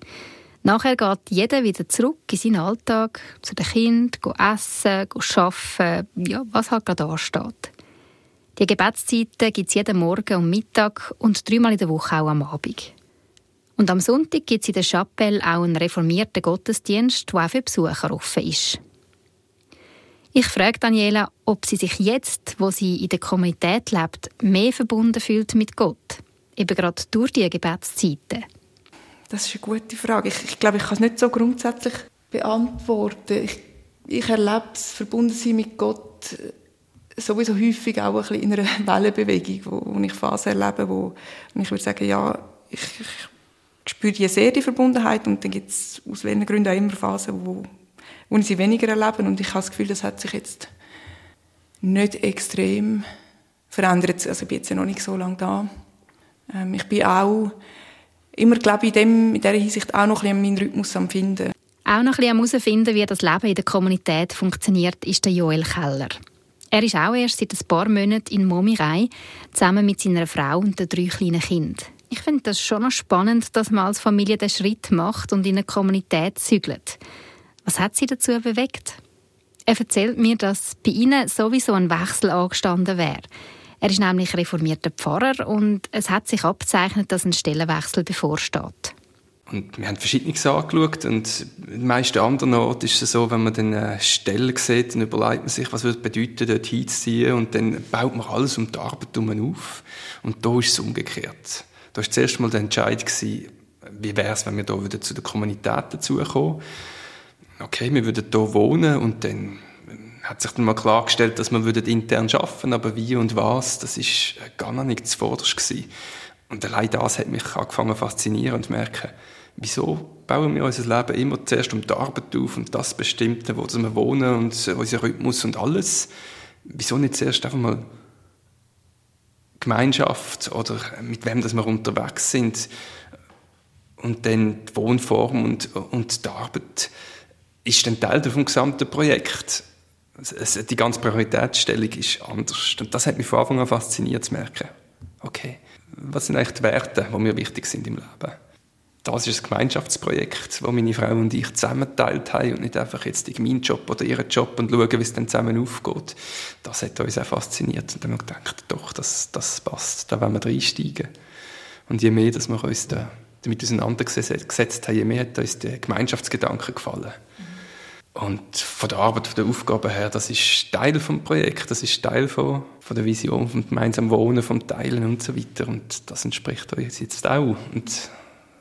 Nachher geht jeder wieder zurück in seinen Alltag, zu den Kindern, essen, arbeiten, ja, was halt gerade ansteht. Die Gebetszeiten gibt es jeden Morgen und Mittag und dreimal in der Woche auch am Abend. Und am Sonntag gibt es in der Chapelle auch einen reformierten Gottesdienst, der auch für Besucher offen ist. Ich frage Daniela, ob sie sich jetzt, wo sie in der Kommunität lebt, mehr verbunden fühlt mit Gott. Eben gerade durch die Gebetszeiten. Das ist eine gute Frage. Ich, ich glaube, ich kann es nicht so grundsätzlich beantworten. Ich, ich erlebe das Verbundensein mit Gott äh, sowieso häufig auch ein bisschen in einer Wellenbewegung, wo, wo ich Phasen erlebe, wo, wo ich würde sagen, ja, ich, ich spüre die sehr, die Verbundenheit, und dann gibt es aus welchen Gründen auch immer Phasen, wo, wo ich sie weniger erlebe, und ich habe das Gefühl, das hat sich jetzt nicht extrem verändert. Also ich bin jetzt ja noch nicht so lange da. Ähm, ich bin auch immer, glaube ich, in, dem, in dieser Hinsicht auch noch ein bisschen meinen Rhythmus am Finden. Auch noch ein bisschen am herausfinden, wie das Leben in der Kommunität funktioniert, ist der Joel Keller. Er ist auch erst seit ein paar Monaten in Momirei, zusammen mit seiner Frau und den drei kleinen Kindern. Ich finde das schon noch spannend, dass man als Familie den Schritt macht und in eine Kommunität zügelt. Was hat sie dazu bewegt? Er erzählt mir, dass bei ihnen sowieso ein Wechsel angestanden wäre. Er ist nämlich reformierter Pfarrer und es hat sich abzeichnet, dass ein Stellenwechsel bevorsteht. Und wir haben Verschiedenes angeschaut und den meisten anderen Orten ist es so, wenn man dann eine Stelle sieht, dann überlegt man sich, was würde bedeuten, dort hinzuziehen und dann baut man alles um die Arbeit herum auf. Und da ist es umgekehrt. Da war zuerst mal der Entscheid, gewesen, wie wäre es, wenn wir da zu der Kommunität dazukommen. Okay, wir würden hier wohnen und dann hat sich dann mal klargestellt, dass wir intern arbeiten aber wie und was, das ist gar noch nicht zuvorderst gewesen. Und allein das hat mich angefangen faszinieren und zu merken, wieso bauen wir unser Leben immer zuerst um die Arbeit auf und das Bestimmte, wo wir wohnen und unser Rhythmus und alles. Wieso nicht zuerst einfach mal Gemeinschaft oder mit wem dass wir unterwegs sind und dann die Wohnform und, und die Arbeit ist dann Teil vom gesamten Projekt. Die ganze Prioritätsstellung ist anders. Und das hat mich von Anfang an fasziniert zu merken. Okay, was sind eigentlich die Werte, die mir wichtig sind im Leben? Das ist ein Gemeinschaftsprojekt, das meine Frau und ich zusammenteilt haben und nicht einfach jetzt meinen Job oder ihren Job und schauen, wie es dann zusammen aufgeht. Das hat uns auch fasziniert und dann haben wir gedacht, doch, das, das passt, da wollen wir reinsteigen. Und je mehr, dass wir uns da damit auseinandergesetzt haben, je mehr hat uns der Gemeinschaftsgedanke gefallen. Und von der Arbeit, von der Aufgabe her, das ist Teil vom Projekt, das ist Teil von, von der Vision, vom gemeinsamen Wohnen, vom Teilen und so weiter. Und das entspricht uns jetzt auch. Und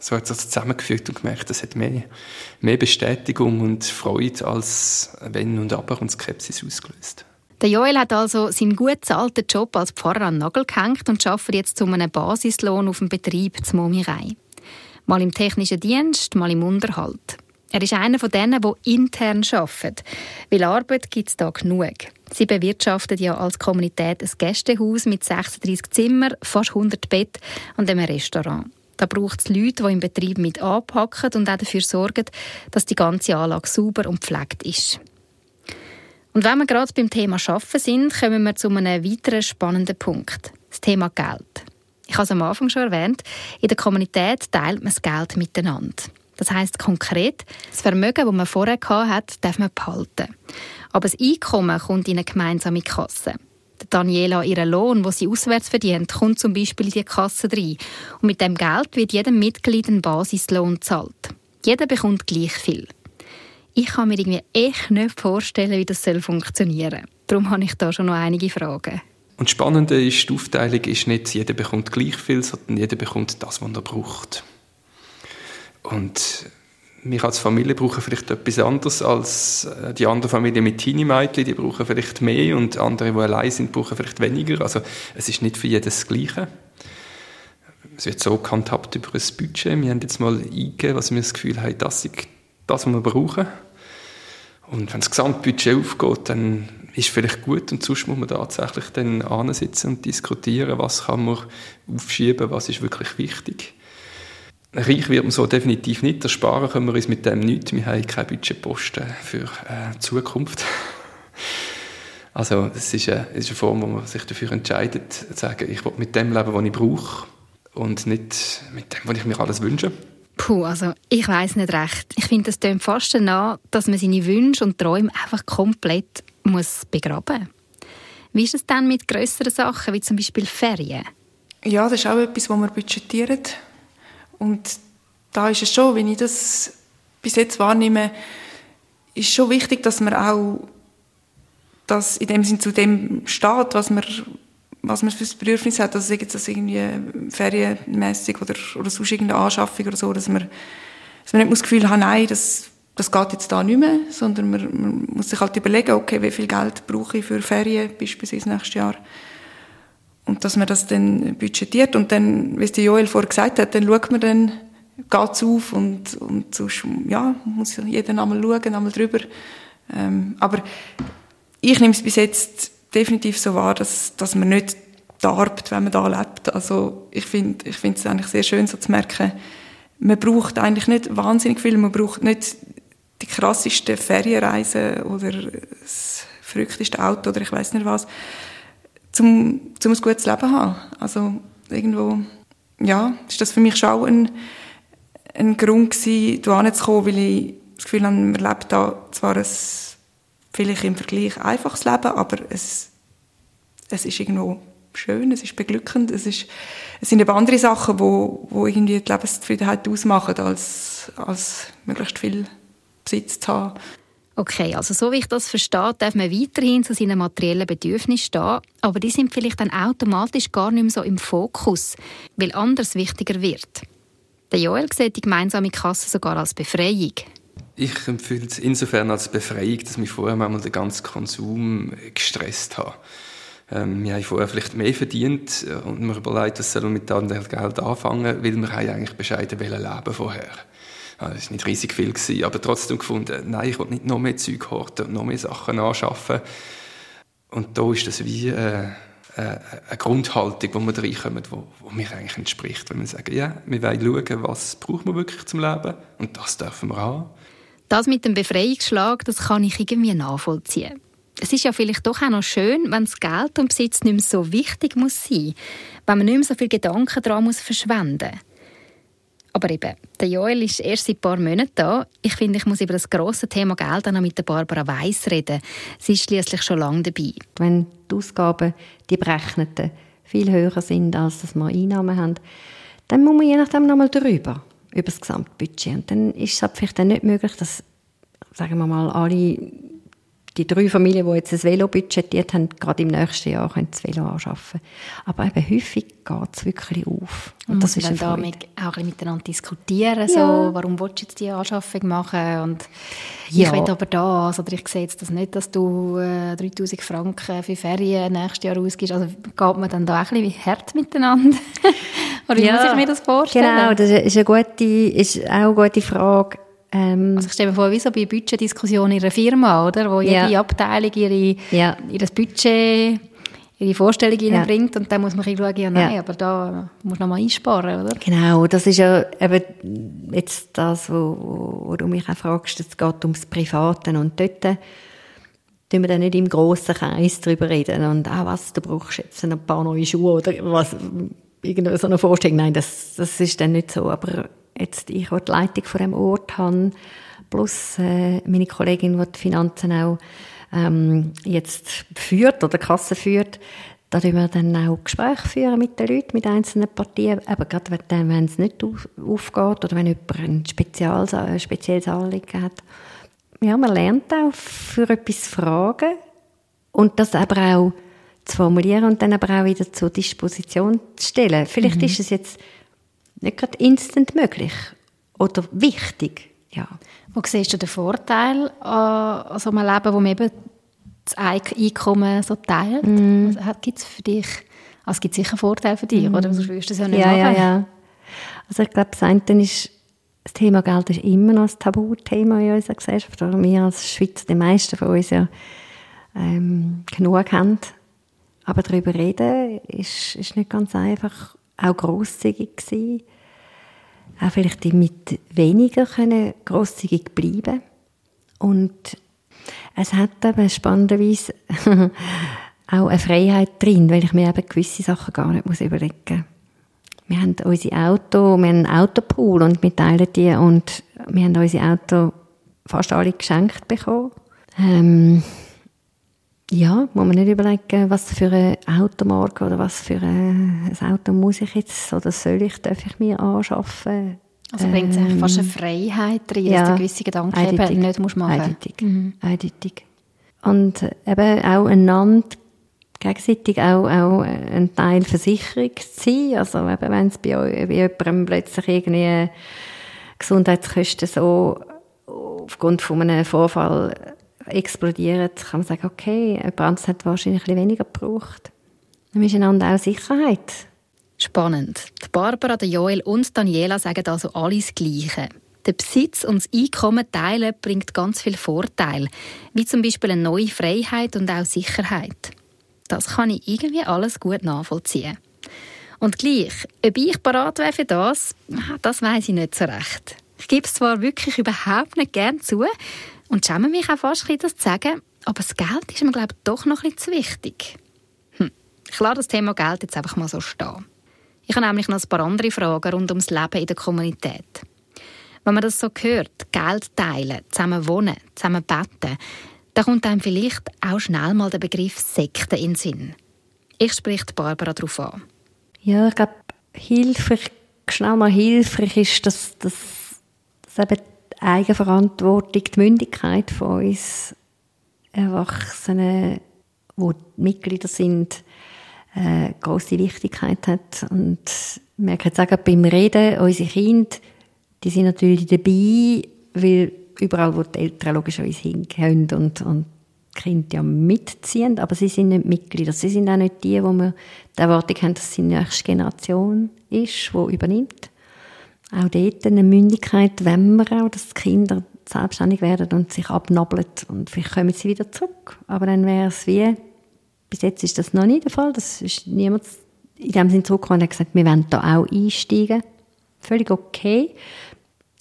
so hat es das zusammengefügt und gemerkt, das hat mehr, mehr Bestätigung und Freude als Wenn und Aber und Skepsis ausgelöst. Der Joel hat also seinen gut zahlten Job als Pfarrer an den Nagel gehängt und arbeitet jetzt zu einem Basislohn auf dem Betrieb zur Momirei. Mal im technischen Dienst, mal im Unterhalt. Er ist einer von denen, der intern arbeitet. Weil Arbeit gibt es da genug. Sie bewirtschaftet ja als Kommunität ein Gästehaus mit 36 Zimmern, fast 100 Bett und einem Restaurant. Da braucht es Leute, die im Betrieb mit anpacken und auch dafür sorgen, dass die ganze Anlage sauber und pflegt ist. Und wenn wir gerade beim Thema Schaffen sind, kommen wir zu einem weiteren spannenden Punkt. Das Thema Geld. Ich habe es am Anfang schon erwähnt, in der Kommunität teilt man das Geld miteinander. Das heißt konkret, das Vermögen, das man vorher hatte, darf man behalten. Aber das Einkommen kommt in eine gemeinsame Kasse. Daniela ihren Lohn, den sie auswärts verdient, kommt zum Beispiel in die Kasse rein. Und mit dem Geld wird jedem Mitglied ein Basislohn gezahlt. Jeder bekommt gleich viel. Ich kann mir irgendwie echt nicht vorstellen, wie das funktionieren soll. Darum habe ich da schon noch einige Fragen. Und das Spannende ist, die Aufteilung ist nicht, jeder bekommt gleich viel, sondern jeder bekommt das, was er braucht. Und wir als Familie brauchen vielleicht etwas anderes als äh, die andere Familie mit Teenie-Mädchen. Die brauchen vielleicht mehr und andere, die allein sind, brauchen vielleicht weniger. Also es ist nicht für jedes das Gleiche. Es wird so gehandhabt über ein Budget. Wir haben jetzt mal eingegeben, was wir das Gefühl haben, das ist das, was wir brauchen. Und wenn das Gesamtbudget aufgeht, dann ist vielleicht gut und sonst muss man tatsächlich dann ansitzen und diskutieren, was kann man aufschieben, was ist wirklich wichtig. Reich wird man so definitiv nicht. Das Sparen können wir uns mit dem nicht. Wir haben keine Budgetposten für äh, Zukunft. Also es ist, eine, es ist eine Form, wo man sich dafür entscheidet, zu sagen, ich will mit dem leben, was ich brauche und nicht mit dem, was ich mir alles wünsche. Puh, also ich weiß nicht recht. Ich finde, das klingt fast danach, dass man seine Wünsche und Träume einfach komplett muss begraben Wie ist es dann mit größeren Sachen, wie zum Beispiel Ferien? Ja, das ist auch etwas, was wir budgetieren. Und da ist es schon, wenn ich das bis jetzt wahrnehme, ist schon wichtig, dass man auch das in dem Sinn zu dem steht, was man was man für das Bedürfnis hat, also sei das irgendwie ferienmäßig oder, oder sonst irgendeine Anschaffung oder so, dass man, dass man nicht das Gefühl hat, nein, das, das geht jetzt da nicht mehr, sondern man, man muss sich halt überlegen, okay, wie viel Geld brauche ich für Ferien beispielsweise nächstes Jahr und dass man das dann budgetiert und dann, wie es die Joel vorher gesagt hat, dann schaut man dann, geht's auf und, und sonst, ja, muss jeder einmal schauen, einmal drüber. Ähm, aber ich nehme es bis jetzt definitiv so wahr, dass, dass man nicht darbt, wenn man da lebt. Also ich finde ich finde es eigentlich sehr schön, so zu merken, man braucht eigentlich nicht wahnsinnig viel, man braucht nicht die krassesten Ferienreisen oder das verrückteste Auto oder ich weiß nicht was, zum, zum ein gutes Leben zu haben. Also irgendwo, ja, ist das für mich schon ein, ein Grund gewesen, hierher zu weil ich das Gefühl habe, man lebt da zwar ein, vielleicht im Vergleich einfaches Leben, aber es, es ist irgendwo schön, es ist beglückend, es, ist, es sind eben andere Sachen, wo, wo irgendwie die Lebenszufriedenheit ausmachen, als, als möglichst viel Besitz zu haben. Okay, also so wie ich das verstehe, darf man weiterhin zu seinen materiellen Bedürfnissen stehen, aber die sind vielleicht dann automatisch gar nicht mehr so im Fokus, weil anders wichtiger wird. Der Joel sieht die gemeinsame Kasse sogar als Befreiung. Ich empfehle es insofern als Befreiung, dass mich vorher manchmal den ganzen Konsum gestresst habe. Ähm, wir haben vorher vielleicht mehr verdient und wir überlegt, was sollen wir mit dem Geld anfangen, weil wir eigentlich bescheiden leben vorher. Also, das war nicht riesig viel, gewesen, aber trotzdem gefunden, nein, ich will nicht noch mehr Zeug horten und noch mehr Sachen anschaffen. Und da ist das wie äh, äh, eine Grundhaltung, wo wir reinkommen, wo, wo mir eigentlich entspricht. Wenn wir sagen, ja, wir wollen schauen, was braucht man wirklich zum Leben und das dürfen wir haben. Das mit dem Befreiungsschlag, das kann ich irgendwie nachvollziehen. Es ist ja vielleicht doch auch noch schön, wenn das Geld und Besitz nicht mehr so wichtig muss sein, wenn man nicht mehr so viel Gedanken daran muss verschwenden muss. Aber eben, der Joel ist erst seit ein paar Monaten da. Ich finde, ich muss über das grosse Thema Geld auch noch mit der Barbara Weiss reden. Sie ist schließlich schon lange dabei. Wenn die Ausgaben, die berechneten, viel höher sind, als dass wir Einnahmen haben, dann muss man je nachdem noch mal drüber, über das Gesamtbudget. Und dann ist es halt vielleicht dann nicht möglich, dass, sagen wir mal, alle die drei Familien, die jetzt ein Velo budgetiert haben, gerade im nächsten Jahr können das Velo anschaffen. Aber eben häufig geht es wirklich auf. Und, und das ist dann da mit, auch ein miteinander diskutieren, ja. so, warum willst du jetzt die Anschaffung machen und ja. ich will aber das oder ich sehe jetzt das nicht, dass du äh, 3000 Franken für Ferien nächstes Jahr ausgibst. Also geht man dann da auch ein bisschen hart miteinander? oder wie ja. muss ich mir das vorstellen? Genau, das ist, eine gute, ist auch eine gute Frage ähm, also ich stelle mir vor, wie so bei Budgetdiskussionen in einer Firma, oder? Wo ja. jede Abteilung ihre, ja. ihr Budget, ihre Vorstellung ja. bringt und dann muss man schauen, ja nein, ja. aber da muss man mal einsparen, oder? Genau, das ist ja eben jetzt das, wo, wo du mich auch fragst, es geht ums Private und dort tun wir dann nicht im grossen Kreis darüber reden und auch was, du brauchst jetzt ein paar neue Schuhe oder was, irgendeine so eine Vorstellung, nein, das, das ist dann nicht so, aber jetzt ich, die Leitung von dem Ort habe, plus äh, meine Kollegin, die die Finanzen auch ähm, jetzt führt oder Kasse führt, da führen wir dann auch Gespräche führen mit den Leuten, mit einzelnen Partien, aber gerade wenn es nicht auf, aufgeht oder wenn jemand ein Spezial, ein spezielles Anliegen hat. Ja, man lernt auch für etwas fragen. Und das aber auch zu formulieren und dann aber auch wieder zur Disposition zu stellen. Vielleicht mhm. ist es jetzt nicht gerade instant möglich oder wichtig. Ja. Wo siehst du den Vorteil an so einem Leben, wo man eben das Einkommen so teilt? Mm. Gibt es für dich, also gibt sicher einen Vorteil für dich, mm. oder sonst würdest du das ja nicht ja, machen? Ja, ja. Also ich glaube, das eine ist, das Thema Geld ist immer noch ein Tabuthema in unserer Gesellschaft. wir als Schweizer, die meisten von uns ja ähm, genug haben. Aber darüber reden ist, ist nicht ganz einfach. Auch grosszügig gewesen auch vielleicht mit weniger können grosszügig bleiben und es hat eben spannenderweise auch eine Freiheit drin, weil ich mir eben gewisse Sachen gar nicht überlegen muss. Wir haben unsere Auto, wir haben einen Autopool und wir teilen die und wir haben unsere Auto fast alle geschenkt bekommen. Ähm, ja, muss man nicht überlegen, was für eine Automarke oder was für ein Auto muss ich jetzt oder soll ich, darf ich mir anschaffen. Also bringt es ähm, fast eine Freiheit rein, ja, dass du gewisse Gedanken eindeutig, eben nicht musst machen Eindeutig, mhm. eindeutig. Und eben auch einander gegenseitig auch, auch ein Teil Versicherung zu sein. Also eben, wenn es bei, euch, bei jemandem plötzlich irgendwie Gesundheitskosten so aufgrund von einem Vorfall explodiert, kann man sagen, okay, jemand anderes hat wahrscheinlich ein weniger gebraucht. Dann ist einander auch Sicherheit. Spannend. Die Barbara, der Joel und Daniela sagen also alles Gleiche. Der Besitz und das Einkommen teilen bringt ganz viel Vorteile, wie zum Beispiel eine neue Freiheit und auch Sicherheit. Das kann ich irgendwie alles gut nachvollziehen. Und gleich, ob ich parat wäre für das, das weiß ich nicht so recht. Ich gebe es zwar wirklich überhaupt nicht gern zu, und schäme mich auch fast das zu sagen, aber das Geld ist mir, glaube ich, doch noch bisschen zu wichtig. Hm. Ich lasse das Thema Geld jetzt einfach mal so stehen. Ich habe nämlich noch ein paar andere Fragen rund ums Leben in der Kommunität. Wenn man das so hört, Geld teilen, zusammen wohnen, zusammen beten, da kommt einem vielleicht auch schnell mal der Begriff Sekte in den Sinn. Ich spreche Barbara darauf an. Ja, ich glaube, hilfreich, schnell mal hilfreich ist, dass, dass, dass eben Eigenverantwortung, die Mündigkeit von uns Erwachsenen, die Mitglieder sind, äh, große Wichtigkeit hat. Und merke jetzt auch beim Reden, unsere Kinder, die sind natürlich dabei, weil überall, wo die Eltern logischerweise hingehen und, und die Kinder ja mitziehen, aber sie sind nicht Mitglieder. Sie sind auch nicht die, wo wir die Erwartung haben, dass sie die nächste Generation ist, die übernimmt. Auch dort eine Mündigkeit, wenn wir auch, dass die Kinder selbstständig werden und sich abnabeln und vielleicht kommen sie wieder zurück. Aber dann wäre es wie, bis jetzt ist das noch nicht der Fall, das ist niemand in dem Sinne zurückgekommen und hat gesagt, wir wollen da auch einsteigen. Völlig okay.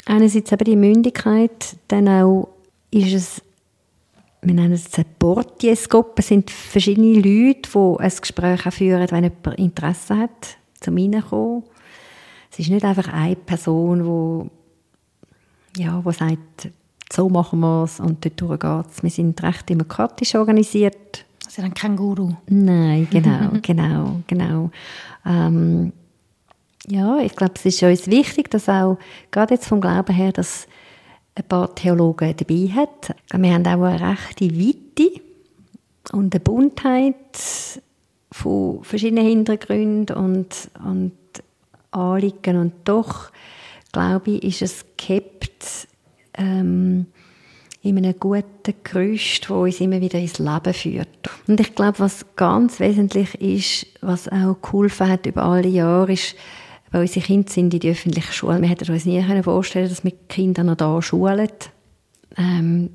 Einerseits eben die Mündigkeit, dann auch ist es, wir nennen es eine Portiersgruppe, sind verschiedene Leute, die ein Gespräch führen, wenn jemand Interesse hat, zum Reinkommen. Es ist nicht einfach eine Person, die, ja, die sagt, so machen wir es und dort geht es. Wir sind recht demokratisch organisiert. Also dann kein Guru? Nein, genau, genau, genau. Ähm, ja, ich glaube, es ist uns wichtig, dass auch, gerade jetzt vom Glauben her, dass ein paar Theologen dabei hat. Wir haben auch eine rechte Weite und eine Buntheit von verschiedenen Hintergründen und, und Anliegen. Und doch, glaube ich, ist es gehabt, ähm, in einem guten Gerüst, das uns immer wieder ins Leben führt. Und ich glaube, was ganz wesentlich ist, was auch geholfen hat über alle Jahre, ist, weil unsere Kinder sind in die öffentliche Schule. Wir hätten uns nie vorstellen dass wir Kinder noch da schulen. Ähm,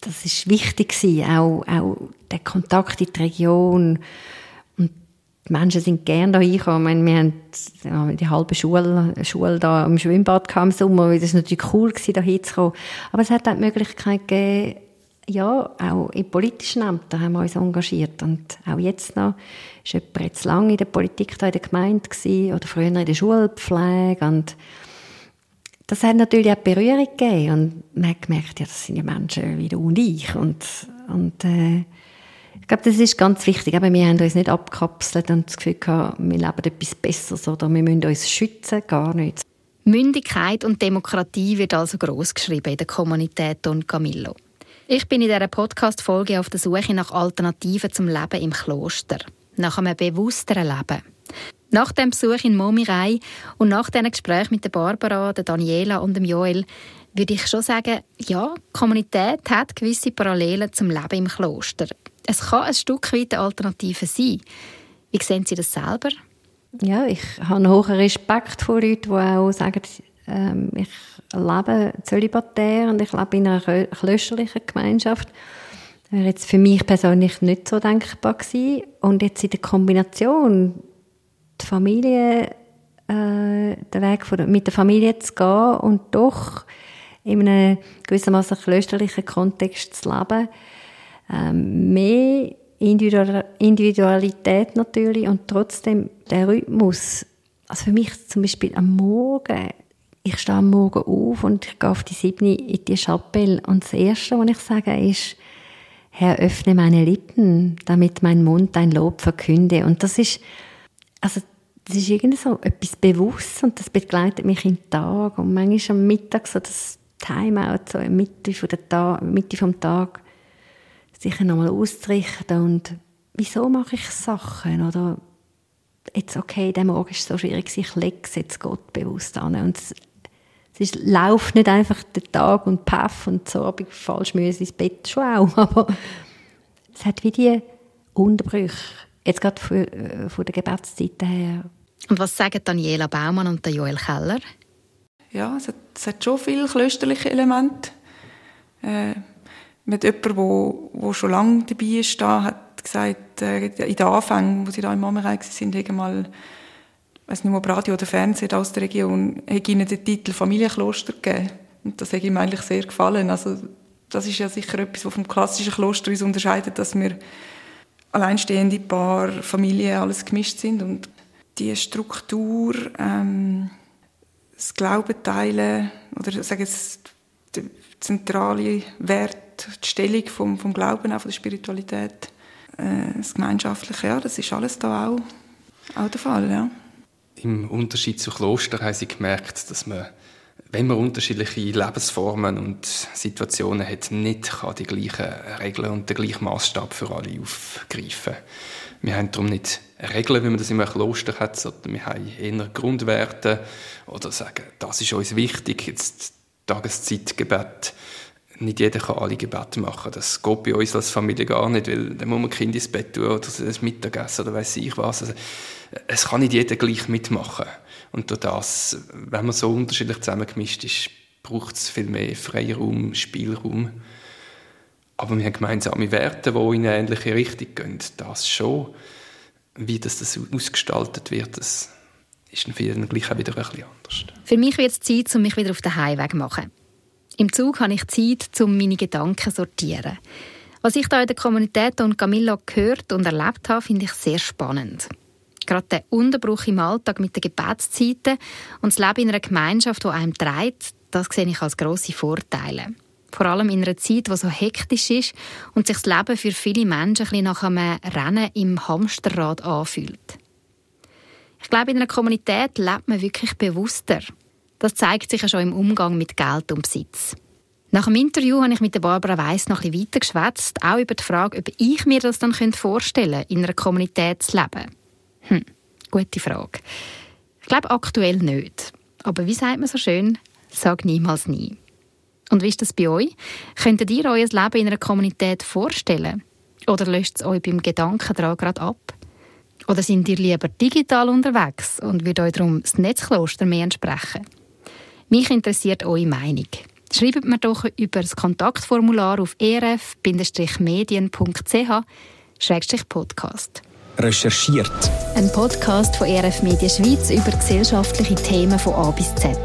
das ist wichtig auch, auch der Kontakt in die Region. Die Menschen sind gerne da hingekommen. Wir haben die halbe Schule, Schule da am Schwimmbad im Sommer. Das war natürlich cool, gewesen, da hinzukommen. Aber es hat auch die Möglichkeit gegeben, ja, auch in politischen Ämtern haben wir uns engagiert. Und auch jetzt noch ist jemand jetzt lange in der Politik da in der Gemeinde gewesen, oder früher in der Schulpflege. Und das hat natürlich auch Berührung gegeben. Und man hat gemerkt, ja, das sind ja Menschen wie du und ich. Und, und äh, ich glaube, das ist ganz wichtig. Aber wir haben uns nicht abgekapselt und das Gefühl gehabt, wir leben etwas Besseres oder wir müssen uns schützen. Gar nicht. Mündigkeit und Demokratie wird also groß geschrieben in der Kommunität Don Camillo. Ich bin in dieser Podcast-Folge auf der Suche nach Alternativen zum Leben im Kloster. Nach einem bewussteren Leben. Nach dem Besuch in Momirei und nach diesem Gespräch mit Barbara, Daniela und Joel würde ich schon sagen, ja, die Kommunität hat gewisse Parallelen zum Leben im Kloster. Es kann ein Stück weit eine Alternative sein. Wie sehen Sie das selber? Ja, ich habe einen hohen Respekt vor Leuten, die auch sagen, ähm, ich lebe zölibatär und ich lebe in einer klösterlichen Gemeinschaft. Das wäre jetzt für mich persönlich nicht so denkbar gewesen. Und jetzt in der Kombination, die Familie, äh, den Weg von, mit der Familie zu gehen und doch in einem gewissermaßen klösterlichen Kontext zu leben, ähm, mehr Individualität natürlich und trotzdem der Rhythmus. Also für mich zum Beispiel am Morgen ich stehe am Morgen auf und ich gehe auf die Siebni in die Chapelle und das Erste, was ich sage, ist, Herr, öffne meine Lippen, damit mein Mund dein Lob verkünde. Und das ist, also, das ist irgendwie so etwas bewusst und das begleitet mich im Tag. Und manchmal am Mittag so das Timeout, so Mitte, von der Tag, Mitte vom Tag, sich nochmal auszurichten und wieso mache ich Sachen? Oder jetzt, okay, der Morgen ist so schwierig, ich lege es jetzt Gott bewusst an. Und es ist, läuft nicht einfach den Tag und paff und so, aber ich falsch müsse ins Bett schon auch. Aber es hat wie die Unterbrüche. Jetzt gerade von, äh, von der Gebetszeit her. Und was sagen Daniela Baumann und Joel Keller? Ja, es hat, es hat schon viele klösterliche Elemente. Äh, mit jemandem, der, schon lange dabei ist, hat gesagt, äh, in den Anfängen, wo sie da im Mammerei waren, haben mal weiß nicht, ob Radio oder Fernsehen aus der Region, ihnen den Titel Familienkloster gegeben. Und das hat ihm eigentlich sehr gefallen. Also, das ist ja sicher etwas, was vom klassischen Kloster uns unterscheidet, dass wir alleinstehende Paar, Familien, alles gemischt sind und die Struktur, ähm, das Glauben teilen oder sagen es der zentrale Wert, die Stellung vom, vom Glauben, auch von der Spiritualität, äh, das Gemeinschaftliche, ja, das ist alles da auch, auch der Fall, ja. Im Unterschied zu Kloster haben sie gemerkt, dass man, wenn man unterschiedliche Lebensformen und Situationen hat, nicht kann die gleichen Regeln und den gleichen Maßstab für alle aufgreifen Wir haben darum nicht Regeln, wie man das in einem Kloster hat, sondern wir haben eher Grundwerte oder sagen, das ist uns wichtig, jetzt Tageszeitgebet nicht jeder kann alle Gebete machen. Das geht bei uns als Familie gar nicht, weil dann muss man Kind ins Bett tun oder das Mittagessen oder weiß ich was. Also, es kann nicht jeder gleich mitmachen. Und durch das, wenn man so unterschiedlich zusammengemischt ist, braucht es viel mehr Freiraum, Spielraum. Aber wir haben gemeinsame Werte, die in eine ähnliche Richtung gehen. Das schon. Wie das, das ausgestaltet wird, das ist dann für jeden gleich auch wieder ein bisschen anders. Für mich wird es Zeit, um mich wieder auf den Heimweg zu machen. Im Zug habe ich Zeit, um meine Gedanken zu sortieren. Was ich da in der Kommunität und Camilla gehört und erlebt habe, finde ich sehr spannend. Gerade der Unterbruch im Alltag mit den Gebetszeiten und das Leben in einer Gemeinschaft, die einem trägt, das sehe ich als grosse Vorteile. Vor allem in einer Zeit, die so hektisch ist und sich das Leben für viele Menschen ein bisschen nach einem Rennen im Hamsterrad anfühlt. Ich glaube, in einer Kommunität lebt man wirklich bewusster. Das zeigt sich ja schon im Umgang mit Geld und Besitz. Nach dem Interview habe ich mit Barbara Weiss noch ein bisschen weiter geschwätzt, auch über die Frage, ob ich mir das dann vorstellen könnte, in einer Kommunität zu leben. Hm, gute Frage. Ich glaube aktuell nicht. Aber wie sagt man so schön, sag niemals nie. Und wie ist das bei euch? Könntet ihr euer Leben in einer Kommunität vorstellen? Oder löscht es euch beim Gedanken daran gerade ab? Oder sind ihr lieber digital unterwegs und wird euch darum das Netzkloster mehr entsprechen? Mich interessiert eure Meinung. Schreibt mir doch über das Kontaktformular auf erf-medien.ch-podcast. Recherchiert. Ein Podcast von ERF Medien Schweiz über gesellschaftliche Themen von A bis Z.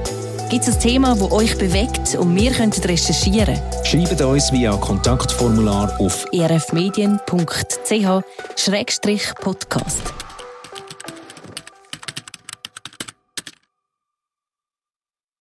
Gibt es ein Thema, das euch bewegt und wir können recherchieren? Schreibt uns via Kontaktformular auf erfmedien.ch-podcast.